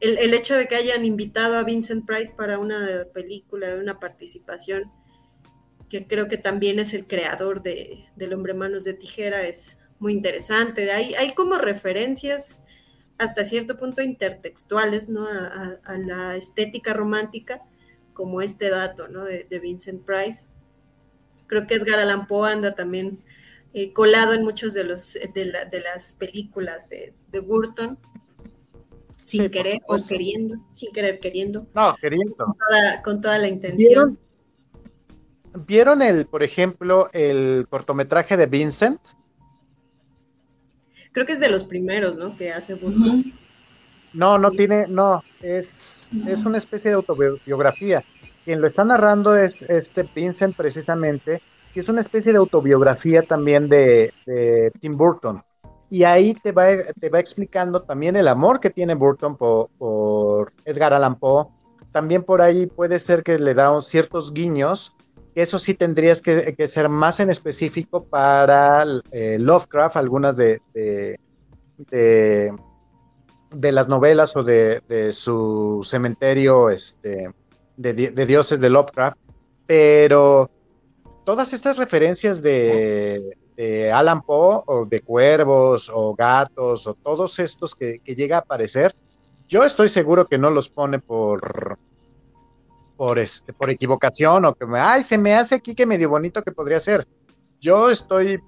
el, el, hecho de que hayan invitado a Vincent Price para una película, una participación, que creo que también es el creador de, del hombre manos de tijera, es muy interesante. Hay, hay como referencias hasta cierto punto intertextuales ¿no? a, la estética romántica, como este dato ¿no? de, Vincent Price. Creo que Edgar Allan Poe anda también eh, colado en muchos de, los, de, las películas de, Burton, sin querer o queriendo, sin querer queriendo. No, queriendo. Con toda, la intención. ¿Vieron, el, por ejemplo, el cortometraje de Vincent? Creo que es de los primeros, ¿no? Que hace Burton. No, no tiene, no, es, es una especie de autobiografía. Quien lo está narrando es este Vincent precisamente, que es una especie de autobiografía también de, Tim Burton. Y ahí te va, te va explicando también el amor que tiene Burton por, Edgar Allan Poe. También por ahí puede ser que le da ciertos guiños, eso sí tendrías que, ser más en específico para eh, Lovecraft, algunas de, de, de, las novelas o de, su cementerio este, de dioses de Lovecraft. Pero todas estas referencias de, Alan Poe o de cuervos o gatos o todos estos que, llega a aparecer, yo estoy seguro que no los pone por por este por equivocación o que me, ay, se me hace aquí que medio bonito que podría ser. Yo estoy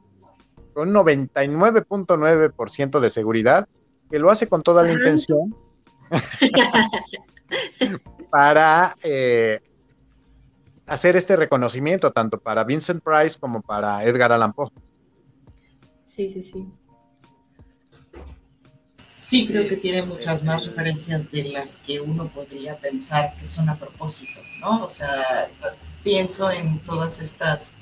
con 99.9% de seguridad que lo hace con toda la intención para eh, hacer este reconocimiento tanto para Vincent Price como para Edgar Allan Poe. Sí, sí, sí. Sí, creo que tiene muchas más referencias de las que uno podría pensar que son a propósito, ¿no? O sea, pienso en todas estas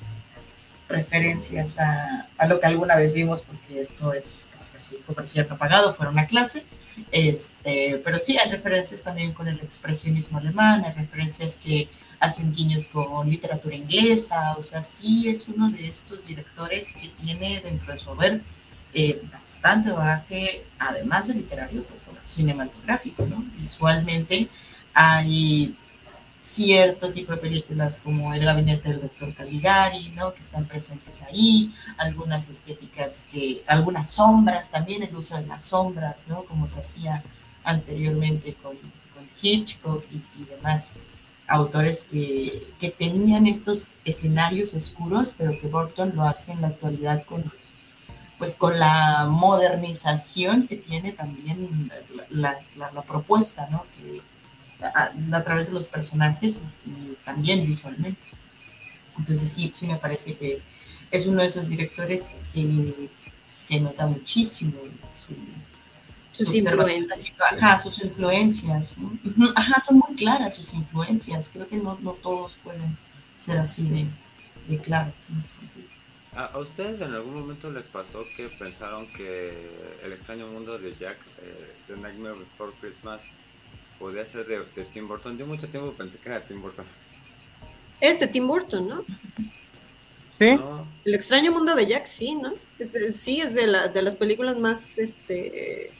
referencias a, lo que alguna vez vimos, porque esto es casi, casi comercial apagado, fuera una clase, este, pero sí hay referencias también con el expresionismo alemán, hay referencias que hacen guiños con literatura inglesa, o sea, sí es uno de estos directores que tiene dentro de su haber eh, bastante bagaje, además de literario, pues bueno, cinematográfico, ¿no? Visualmente hay cierto tipo de películas como El gabinete del doctor Caligari, ¿no? Que están presentes ahí, algunas estéticas que, algunas sombras también, el uso de las sombras, ¿no? Como se hacía anteriormente con, con Hitchcock y, y demás autores que, que, tenían estos escenarios oscuros, pero que Burton lo hace en la actualidad con, pues, con la modernización que tiene también la, la, propuesta, ¿no? Que, a, través de los personajes y también visualmente. Entonces sí, sí me parece que es uno de esos directores que se nota muchísimo su, sus influencias. Ajá, sus influencias. Ajá, son muy claras sus influencias. Creo que no, no todos pueden ser así de, de claros. ¿A ustedes en algún momento les pasó que pensaron que El extraño mundo de Jack, eh, The Nightmare Before Christmas, podría ser de, Tim Burton? Yo mucho tiempo pensé que era de Tim Burton. Es de Tim Burton, ¿no? Sí. El extraño mundo de Jack, sí, ¿no? sí, es de, la, de las películas más este,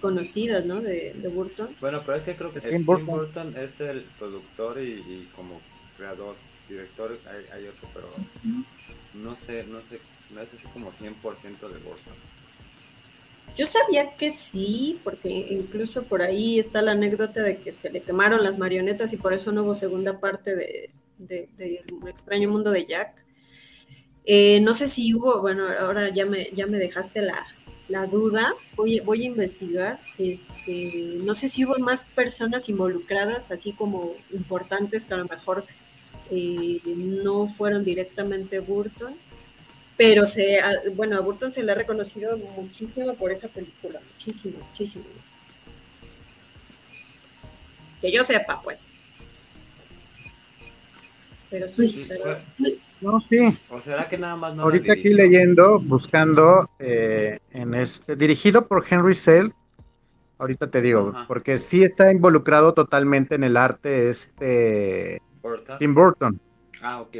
conocidas, ¿no? De, Burton. Bueno, pero es que creo que Tim Burton, es el productor y, como creador, director, hay, otro, pero no sé, no sé, no es así como 100% de Burton. Yo sabía que sí, porque incluso por ahí está la anécdota de que se le quemaron las marionetas y por eso no hubo segunda parte de, de, extraño mundo de Jack. Eh, no sé si hubo, bueno, ahora ya me, ya me dejaste la, la duda, voy, voy a investigar. Este, no sé si hubo más personas involucradas, así como importantes que a lo mejor eh, no fueron directamente Burton pero se, bueno, a Burton se le ha reconocido muchísimo por esa película, muchísimo, muchísimo. Que yo sepa, pues. Pero sí. Pues, no, sí. ¿O será que nada más no Ahorita aquí leyendo, buscando eh, en este, dirigido por Henry Sell, ahorita te digo, porque sí está involucrado totalmente en el arte este Tim Burton. Ah, ok.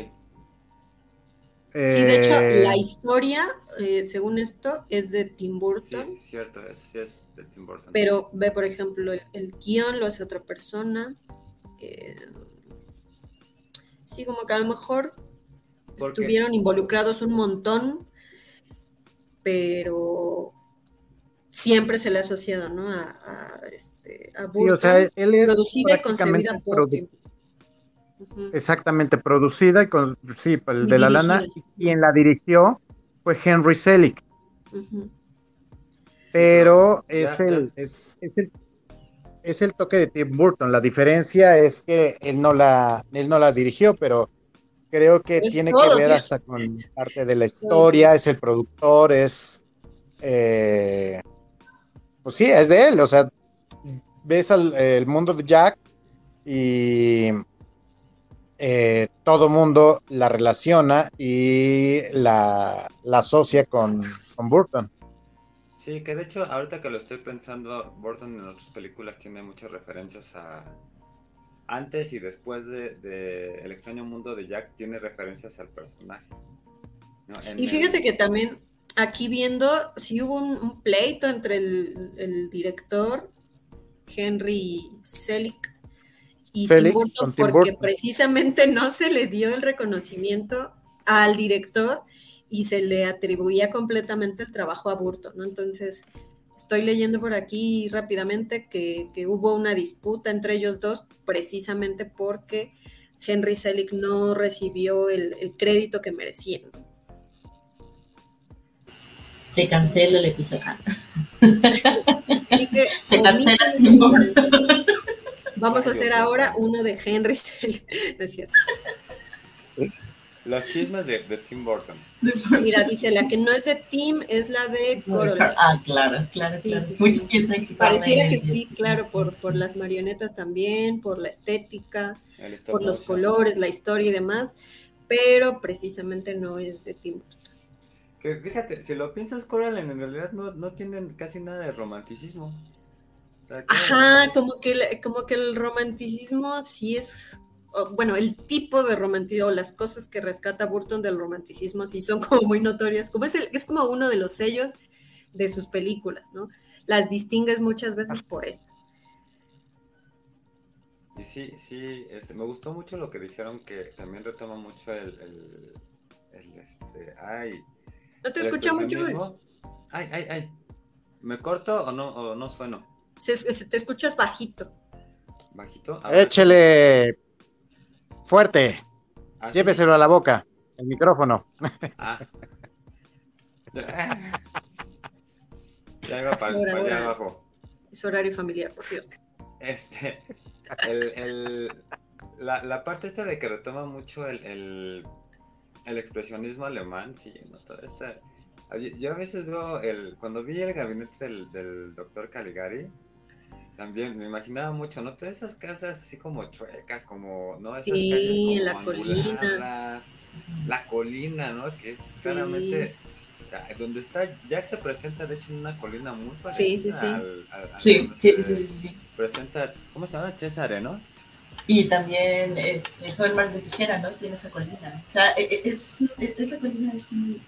Sí, de hecho, eh, la historia, eh, según esto, es de Tim Burton. Sí, cierto, sí es de Tim Burton. Pero ve, por ejemplo, el, guion lo hace otra persona. Eh, sí, como que a lo mejor estuvieron involucrados un montón, pero siempre se le ha asociado, ¿no? A, este, a Burton. Sí, o sea, él es producida y concebida por Tim Exactamente, producida y con, sí, el de la lana, y quien la dirigió fue Henry Selick. Pero es el, es, el, es el toque de Tim Burton. La diferencia es que él no la, él no la dirigió, pero creo que tiene que ver hasta con parte de la historia, es el productor, es eh, pues sí, es de él, o sea, ves el mundo de Jack y eh, todo mundo la relaciona y la, asocia con, Burton. Sí, que de hecho, ahorita que lo estoy pensando, Burton en otras películas tiene muchas referencias a antes y después de, El extraño mundo de Jack, tiene referencias al personaje. Y fíjate que también aquí viendo, si hubo un, pleito entre el, el, director Henry Selick y Tim Burton, porque precisamente no se le dio el reconocimiento al director y se le atribuía completamente el trabajo a Burton, ¿no? Entonces, estoy leyendo por aquí rápidamente que, hubo una disputa entre ellos dos precisamente porque Henry Selick no recibió el, crédito que merecía. Se cancela el episodio. se cancela Vamos a hacer ahora uno de Henry Selick, es cierto? Los chismes de, Tim Burton. Mira, dice, la que no es de Tim es la de Coraline. Ah, claro, claro, claro. Muchos piensan que Pareciera que sí, claro, por, por las marionetas también, por la estética, por los colores, la historia y demás, pero precisamente no es de Tim Burton. Que fíjate, si lo piensas, Coraline en realidad no, no tienen casi nada de romanticismo. Ajá, como que, como que el romanticismo sí es, bueno, el tipo de romanticismo, las cosas que rescata Burton del romanticismo sí son como muy notorias, como es, es como uno de los sellos de sus películas, ¿no? Las distingues muchas veces por eso. Y sí, sí, este, me gustó mucho lo que dijeron que también retoma mucho el, el, este, ay. No te escucha mucho. Ay, ay, ay. ¿Me corto o no, o no sueno? Se, te escuchas bajito. ¿Bajito? Échele fuerte. ¿Ah, Lléveselo a la boca, el micrófono. Ah. ya iba para, allá abajo. Es horario familiar, por Dios. Este, el, la, la, parte esta de que retoma mucho el, el, el expresionismo alemán, sí, ¿no? Toda esta yo a veces veo el. Cuando vi el gabinete del, doctor Caligari, también me imaginaba mucho, ¿no? Todas esas casas así como chuecas, como, ¿no? Esas sí, la colina. La colina, ¿no? Que es claramente. Donde está, Jack se presenta, de hecho, en una colina muy parecida sí, sí, sí. Al, sí, sí, sí, sí, sí, Presenta, ¿cómo se llama? César, ¿no? Y también este, Joven Mars de Tijera, ¿no? Tiene esa colina. O sea, e, e, es, e, esa colina es muy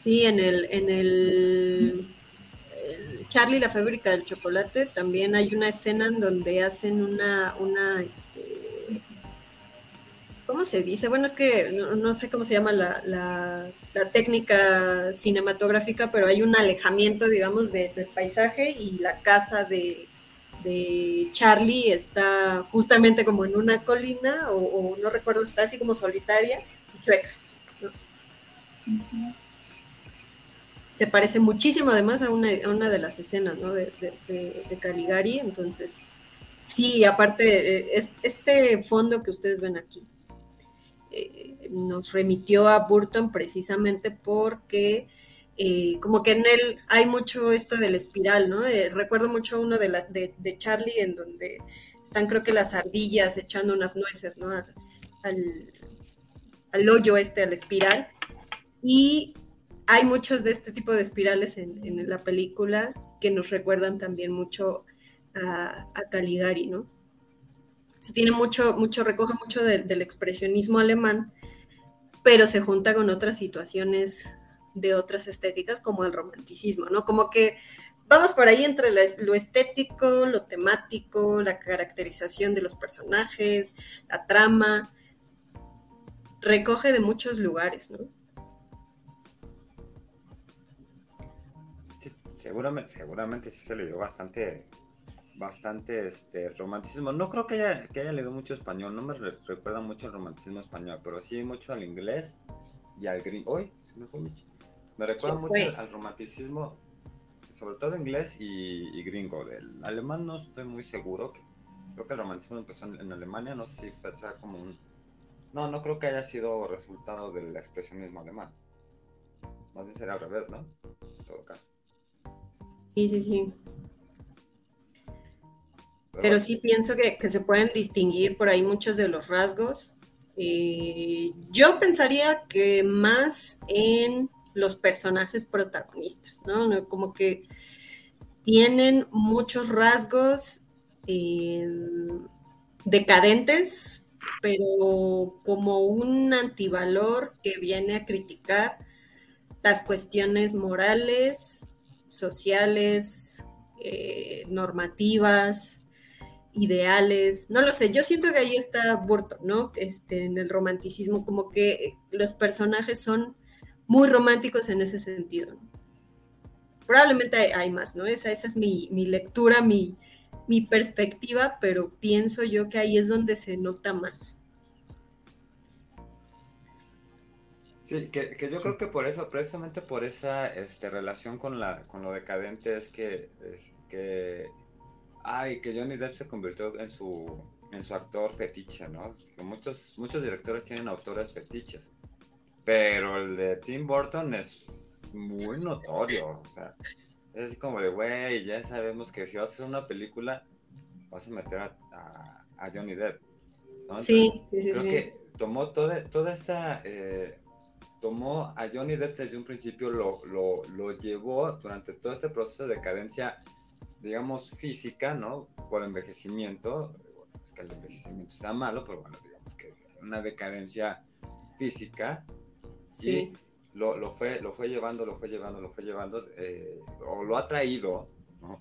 Sí, en el, en el, Charlie la fábrica del chocolate también hay una escena en donde hacen una, una, este, ¿cómo se dice? Bueno, es que no, sé cómo se llama la, técnica cinematográfica, pero hay un alejamiento, digamos, del paisaje y la casa de, Charlie está justamente como en una colina, o, no recuerdo, está así como solitaria y chueca. Se parece muchísimo además a una, de las escenas ¿no? de, Caligari, entonces sí, aparte, eh, este fondo que ustedes ven aquí, eh, nos remitió a Burton precisamente porque eh, como que en él hay mucho esto del espiral, ¿no? Recuerdo mucho uno de, Charlie en donde están creo que las ardillas echando unas nueces, ¿no? Al, hoyo este, al espiral. Y hay muchos de este tipo de espirales en, la película que nos recuerdan también mucho a, Caligari, ¿no? se tiene mucho, mucho, recoge mucho del expresionismo alemán, pero se junta con otras situaciones de otras estéticas como el romanticismo, ¿no? Como que vamos por ahí entre lo estético, lo temático, la caracterización de los personajes, la trama, recoge de muchos lugares, ¿no? Seguramente, seguramente sí se le dio bastante bastante este romanticismo. No creo que haya, que haya leído mucho español, no me recuerda mucho el romanticismo español, pero sí mucho al inglés y al gringo. Hoy se me fue Me recuerda mucho al romanticismo, sobre todo inglés y, gringo. Del alemán no estoy muy seguro. Que, creo que el romanticismo empezó en, Alemania, no sé si fue como un... No, no creo que haya sido resultado del expresionismo alemán. Más bien sería al revés, ¿no? En todo caso. Sí, sí, sí. Pero sí pienso que, se pueden distinguir por ahí muchos de los rasgos. Eh, yo pensaría que más en los personajes protagonistas, ¿no? Como que tienen muchos rasgos em, decadentes, pero como un antivalor que viene a criticar las cuestiones morales, sociales, eh, normativas, ideales, no lo sé, yo siento que ahí está Burton, ¿no? Este, en el romanticismo, como que los personajes son muy románticos en ese sentido. Probablemente hay, más, ¿no? Esa, esa es mi, lectura, mi, mi perspectiva, pero pienso yo que ahí es donde se nota más. Sí, que, yo creo que por eso, precisamente por esa este, relación con, la, con lo decadente, es que, es que Ay, que Johnny Depp se convirtió en su, en su actor fetiche, ¿no? Que muchos, muchos directores tienen autores fetiches, pero el de Tim Burton es muy notorio, o sea, es así como de, güey, ya sabemos que si vas a hacer una película, vas a meter a, a, Johnny Depp. sí, sí, sí. Creo que tomó toda, toda esta... Eh, tomó a Johnny Depp desde un principio, lo, lo, lo llevó durante todo este proceso de decadencia digamos, física, ¿no? Por envejecimiento, bueno, es que el envejecimiento sea malo, pero bueno, digamos que una decadencia física, sí. Y lo, lo, fue, lo fue llevando, lo fue llevando, lo fue llevando, eh, o lo ha traído, ¿no?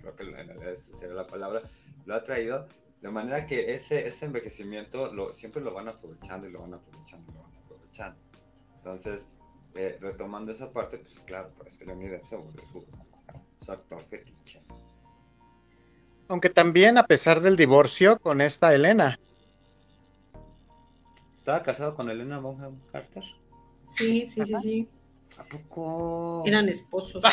Creo que esa sería la palabra, lo ha traído, de manera que ese, ese envejecimiento lo, siempre lo van aprovechando y lo van aprovechando y lo van aprovechando. Entonces, eh, retomando esa parte, pues claro, pues Johnny Depp se volvió su, su actor fetiche. Aunque también a pesar del divorcio con esta Elena. ¿Estaba casado con Elena Bonham Carter? Sí, sí, sí, sí. ¿A poco? Eran esposos.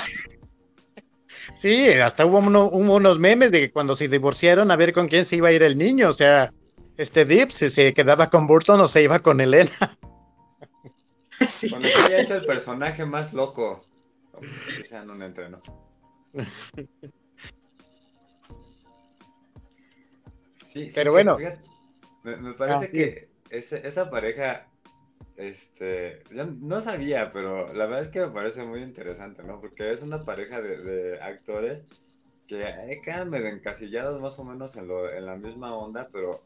sí, hasta hubo, unos memes de que cuando se divorciaron a ver con quién se iba a ir el niño. O sea, este Deep si se quedaba con Burton o se iba con Elena. Sí. Cuando se había hecho el personaje más loco. Que sea en un entreno. Sí, pero bueno. me, parece ah, que esa, pareja, este, yo no sabía, pero la verdad es que me parece muy interesante, ¿no? Porque es una pareja de, actores que quedan medio encasillados más o menos en, lo, en la misma onda, pero,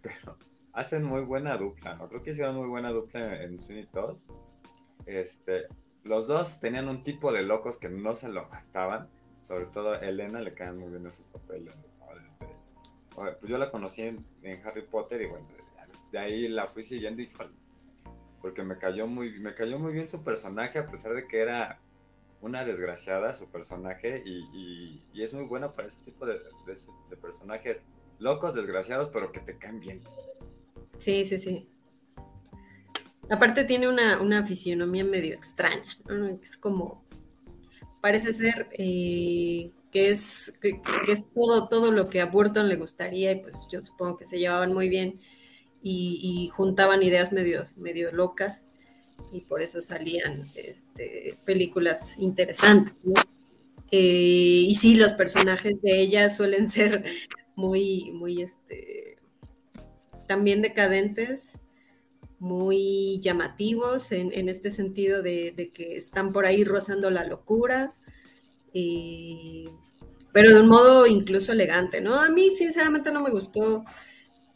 pero hacen muy buena dupla, ¿no? Creo que hicieron muy buena dupla en, en Sweeney Todd. Este, los dos tenían un tipo de locos que no se lo jactaban, sobre todo Elena le quedan muy bien esos papeles, pues yo la conocí en, Harry Potter y bueno, de ahí la fui siguiendo y porque me cayó muy, me cayó muy bien su personaje, a pesar de que era una desgraciada su personaje, y, es muy buena para ese tipo de, personajes locos, desgraciados, pero que te caen bien. Sí, sí, sí. Aparte tiene una, una fisionomía medio extraña, Es como, parece ser eh, que, es, que, es todo, todo lo que a Burton le gustaría y pues yo supongo que se llevaban muy bien y, juntaban ideas medio, medio locas y por eso salían este, películas interesantes. Eh, y sí, los personajes de ella suelen ser muy, muy, este, también decadentes, muy llamativos en, este sentido de, que están por ahí rozando la locura, eh, pero de un modo incluso elegante, ¿no? A mí sinceramente no me gustó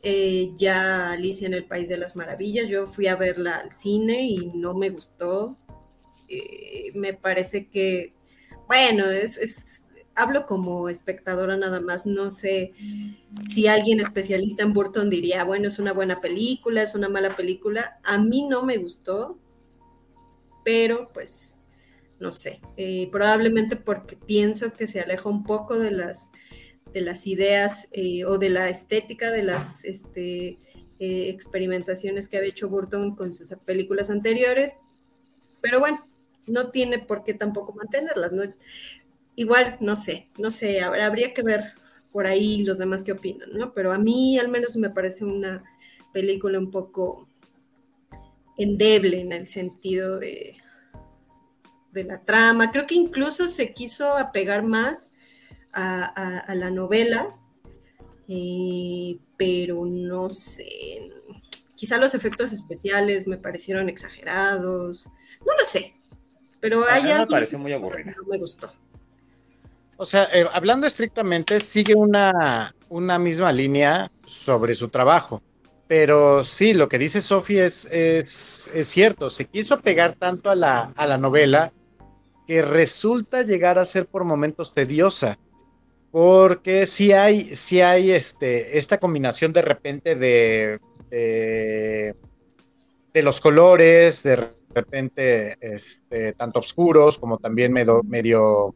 eh, ya Alicia en el País de las Maravillas. Yo fui a verla al cine y no me gustó. Eh, me parece que, bueno, es, hablo como espectadora nada más. No sé si alguien especialista en Burton diría, bueno, es una buena película, es una mala película. A mí no me gustó, pero pues no sé, eh, probablemente porque pienso que se aleja un poco de las de las ideas eh, o de la estética de las este, eh, experimentaciones que había hecho Burton con sus películas anteriores, pero bueno, no tiene por qué tampoco mantenerlas, ¿no? Igual, no sé, no sé, habría que ver por ahí los demás qué opinan, ¿no? Pero a mí al menos me parece una película un poco endeble en el sentido de, de la trama. Creo que incluso se quiso apegar más a, la novela, eh, pero no sé, quizá los efectos especiales me parecieron exagerados, no lo sé, pero hay algo me pareció muy aburrida. No me gustó. O sea, eh, hablando estrictamente, sigue una, una misma línea sobre su trabajo. Pero sí, lo que dice Sophie es, es, es, cierto. Se quiso pegar tanto a la, a la novela que resulta llegar a ser por momentos tediosa porque si hay, si hay este, esta combinación de repente de, de, los colores, de repente este, tanto oscuros como también medio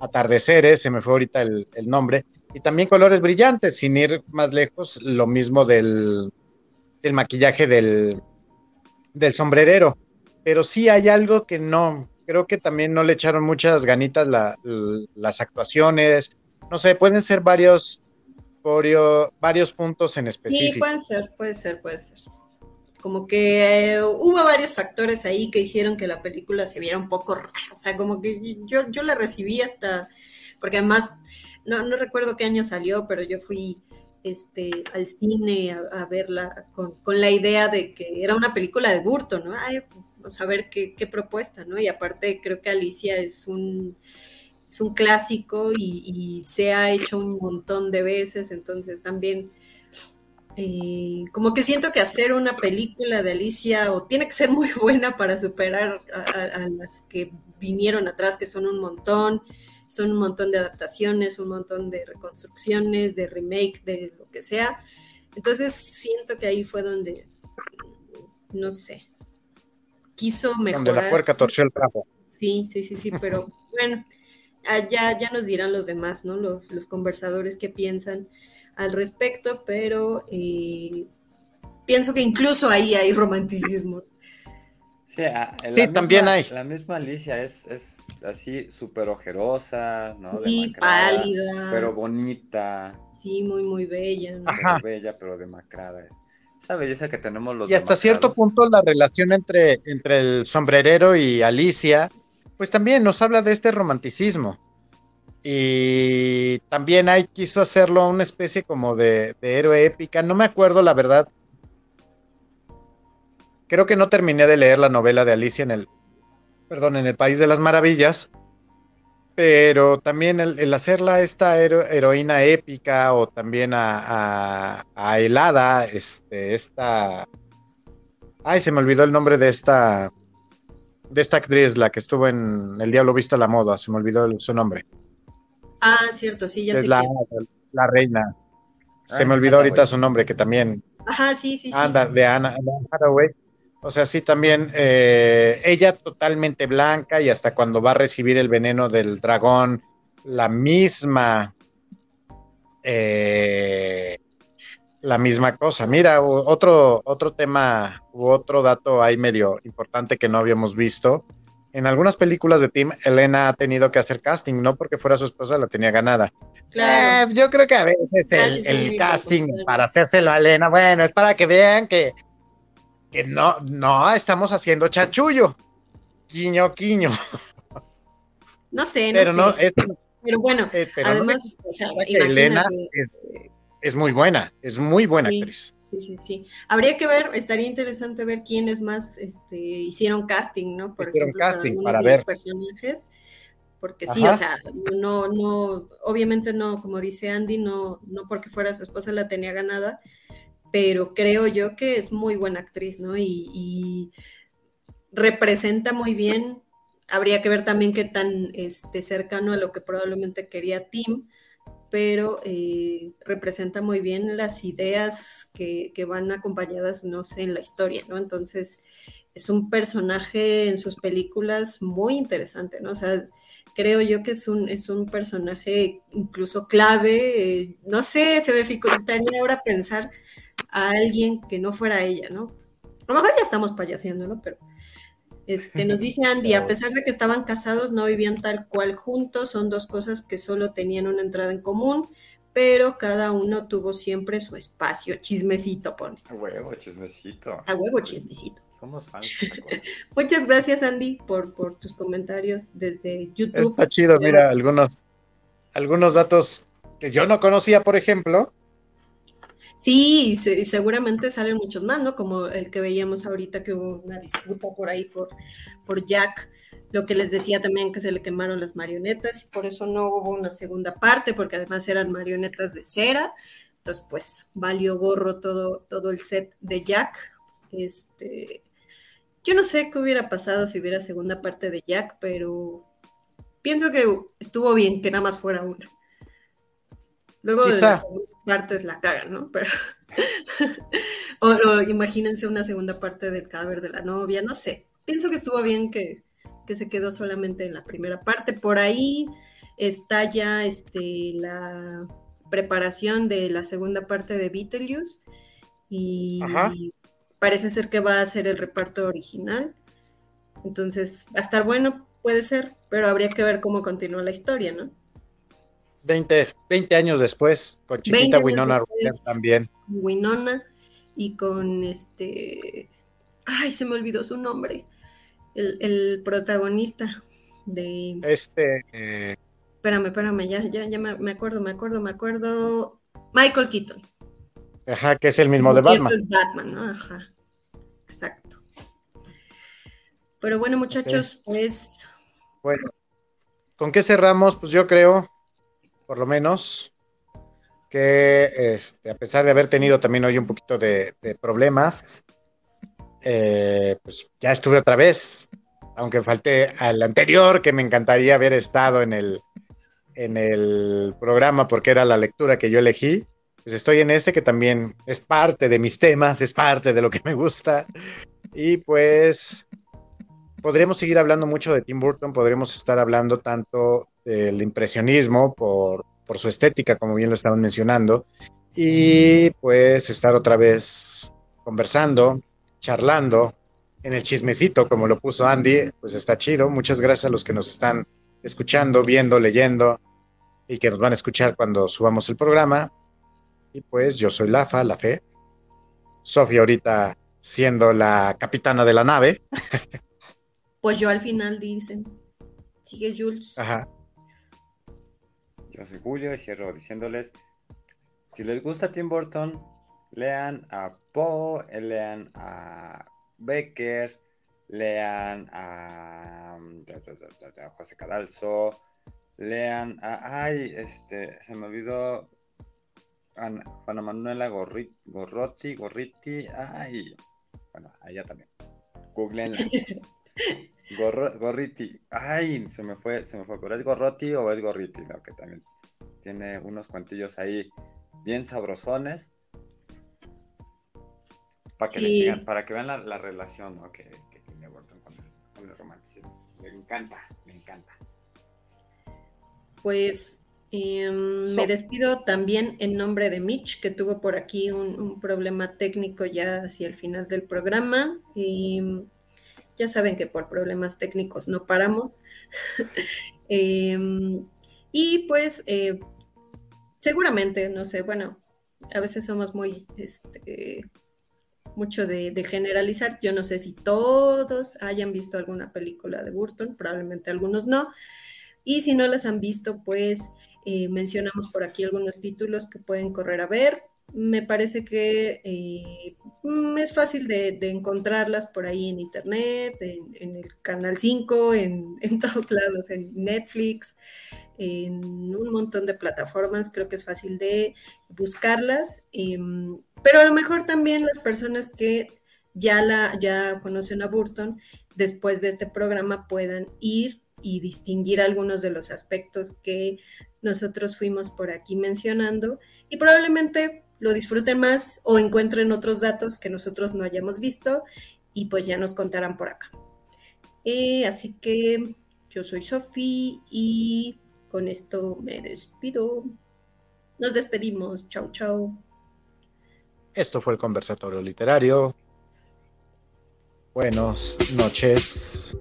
atardeceres, se me fue ahorita el, nombre, y también colores brillantes, sin ir más lejos, lo mismo del, del maquillaje del, del sombrerero. Pero sí hay algo que no, creo que también no le echaron muchas ganitas las actuaciones, no sé, pueden ser varios, varios puntos en específico. Sí, pueden ser, puede ser, puede ser. Como que eh, hubo varios factores ahí que hicieron que la película se viera un poco rara. O sea, como que yo, yo la recibí hasta, porque además, no, no recuerdo qué año salió, pero yo fui este, al cine a, verla con, la idea de que era una película de Burton, ¿no? Vamos a ver qué, qué propuesta, ¿no? Y aparte creo que Alicia es un es un clásico y, se ha hecho un montón de veces, entonces también eh, como que siento que hacer una película de Alicia o tiene que ser muy buena para superar a, las que vinieron atrás, que son un montón, son un montón de adaptaciones, un montón de reconstrucciones, de remake, de lo que sea. Entonces siento que ahí fue donde, no sé, quiso mejorar. Donde la puerca torció el trapo. Sí, sí, sí, sí, pero bueno, Ah, ya, ya nos dirán los demás, ¿no? Los, los conversadores que piensan al respecto, pero eh, pienso que incluso ahí hay romanticismo. Sí, sí también hay. La misma Alicia es, es así súper ojerosa, ¿no? Sí, pálida. Pero bonita. Sí, muy, muy bella. Muy bella, pero demacrada. Esa belleza que tenemos los Y hasta cierto punto la relación entre, entre el sombrerero y Alicia pues también nos habla de este romanticismo. Y también hay, quiso hacerlo una especie como de, héroe épica. No me acuerdo la verdad. Creo que no terminé de leer la novela de Alicia en el, perdón, en el País de las Maravillas. Pero también el, hacerla esta heroína épica o también a, a, Helada, este, esta... Ay, se me olvidó el nombre de esta de esta actriz, la que estuvo en El Diablo Visto a la Moda, se me olvidó su nombre. Ah, cierto, sí, ya es la, la, reina. Se me olvidó ahorita su nombre, que también. Ajá, sí, sí, sí. Anda, de Anna, Hathaway. O sea, sí, también eh, ella totalmente blanca y hasta cuando va a recibir el veneno del dragón, la misma, eh, la misma cosa. Mira, otro, otro tema u otro dato ahí medio importante que no habíamos visto en algunas películas de Tim, Elena ha tenido que hacer casting, no porque fuera su esposa, la tenía ganada. Claro. Eh, yo creo que a veces el, casting para hacérselo a Elena, bueno, es para que vean que, que no, no estamos haciendo chanchullo. Quiño, quiño. No sé, no pero No, pero bueno, eh, además, o sea, Elena es, muy buena, es muy buena actriz. Sí, sí, sí. Habría que ver, estaría interesante ver quiénes más este, hicieron casting, ¿no? Por hicieron casting para, ver. personajes. Porque sí, o sea, no, no, obviamente no, como dice Andy, no, no porque fuera su esposa la tenía ganada, pero creo yo que es muy buena actriz, ¿no? Y, y representa muy bien. Habría que ver también qué tan este, cercano a lo que probablemente quería Tim pero eh, representa muy bien las ideas que, van acompañadas, no sé, en la historia, ¿no? Entonces, es un personaje en sus películas muy interesante, ¿no? O sea, creo yo que es un, es un personaje incluso clave, eh, no sé, se me dificultaría ahora pensar a alguien que no fuera ella, ¿no? A lo mejor ya estamos payaseando, ¿no? Pero este, nos dice Andy, a pesar de que estaban casados, no vivían tal cual juntos, son dos cosas que solo tenían una entrada en común, pero cada uno tuvo siempre su espacio. Chismecito, pone. A huevo, chismecito. A huevo, chismecito. Somos fans. Muchas gracias, Andy, por, por tus comentarios desde YouTube. Está chido, mira, algunos, algunos datos que yo no conocía, por ejemplo, Sí, seguramente salen muchos más, ¿no? Como el que veíamos ahorita que hubo una disputa por ahí por, por Jack, lo que les decía también que se le quemaron las marionetas y por eso no hubo una segunda parte, porque además eran marionetas de cera. Entonces, pues valió gorro todo, todo el set de Jack. Este, yo no sé qué hubiera pasado si hubiera segunda parte de Jack, pero pienso que estuvo bien que nada más fuera una. Luego de la segunda partes la cagan, ¿no? Pero, o, imagínense una segunda parte del cadáver de la novia, no sé. Pienso que estuvo bien que, se quedó solamente en la primera parte. Por ahí está ya este, la preparación de la segunda parte de Beetlejuice y parece ser que va a ser el reparto original. Entonces, va a estar bueno, puede ser, pero habría que ver cómo continúa la historia, ¿no? 20, 20 años después, con chiquita Winona también. Winona y con este. Ay, se me olvidó su nombre. El, protagonista de. Este. Eh, espérame, espérame, ya, ya, ya me, acuerdo, me acuerdo, me acuerdo. Michael Keaton. Ajá, que es el mismo de Batman. Es Batman, ¿no? Ajá. Exacto. Pero bueno, muchachos, pues. Bueno, ¿con qué cerramos? Pues yo creo por lo menos, que este, a pesar de haber tenido también hoy un poquito de, problemas, eh, pues ya estuve otra vez, aunque falté al anterior, que me encantaría haber estado en el, en el programa porque era la lectura que yo elegí. Pues estoy en este que también es parte de mis temas, es parte de lo que me gusta. Y pues podríamos seguir hablando mucho de Tim Burton, podríamos estar hablando tanto el impresionismo por, su estética, como bien lo estaban mencionando, y pues estar otra vez conversando, charlando, en el chismecito, como lo puso Andy, pues está chido. Muchas gracias a los que nos están escuchando, viendo, leyendo y que nos van a escuchar cuando subamos el programa. Y pues yo soy Lafa, la fe. Sofía ahorita siendo la capitana de la nave. Pues yo al final dicen. Sigue Jules. Ajá. Yo soy Julio y cierro diciéndoles, si les gusta Tim Burton, lean a Poe, lean a Becker, lean a, José Cadalso, lean a, ay, este, se me olvidó, Juana Manuela Gorrotti, Gorriti, ay, bueno, allá también. Googleenla. gorriti. Ay, se me fue, se me fue. Pero es Gorroti o es Gorriti, ¿no? Que también tiene unos cuantillos ahí bien sabrosones. Para que, para que vean la, relación que, tiene Burton con el, romanticismo. Me encanta, me encanta. Pues em, me despido también en nombre de Mitch, que tuvo por aquí un, problema técnico ya hacia el final del programa. Y ya saben que por problemas técnicos no paramos. Em, y pues eh, seguramente, no sé, bueno, a veces somos muy, este, mucho de, generalizar. Yo no sé si todos hayan visto alguna película de Burton, probablemente algunos no. Y si no las han visto, pues eh, mencionamos por aquí algunos títulos que pueden correr a ver me parece que eh, es fácil de, encontrarlas por ahí en internet, en, el Canal 5, en, todos lados, en Netflix, en un montón de plataformas, creo que es fácil de buscarlas, em, pero a lo mejor también las personas que ya, la, ya conocen a Burton, después de este programa puedan ir y distinguir algunos de los aspectos que nosotros fuimos por aquí mencionando y probablemente lo disfruten más o encuentren otros datos que nosotros no hayamos visto y pues ya nos contarán por acá. Eh, así que yo soy Sofi y con esto me despido. Nos despedimos. Chau, chau. Esto fue el conversatorio literario. Buenas noches.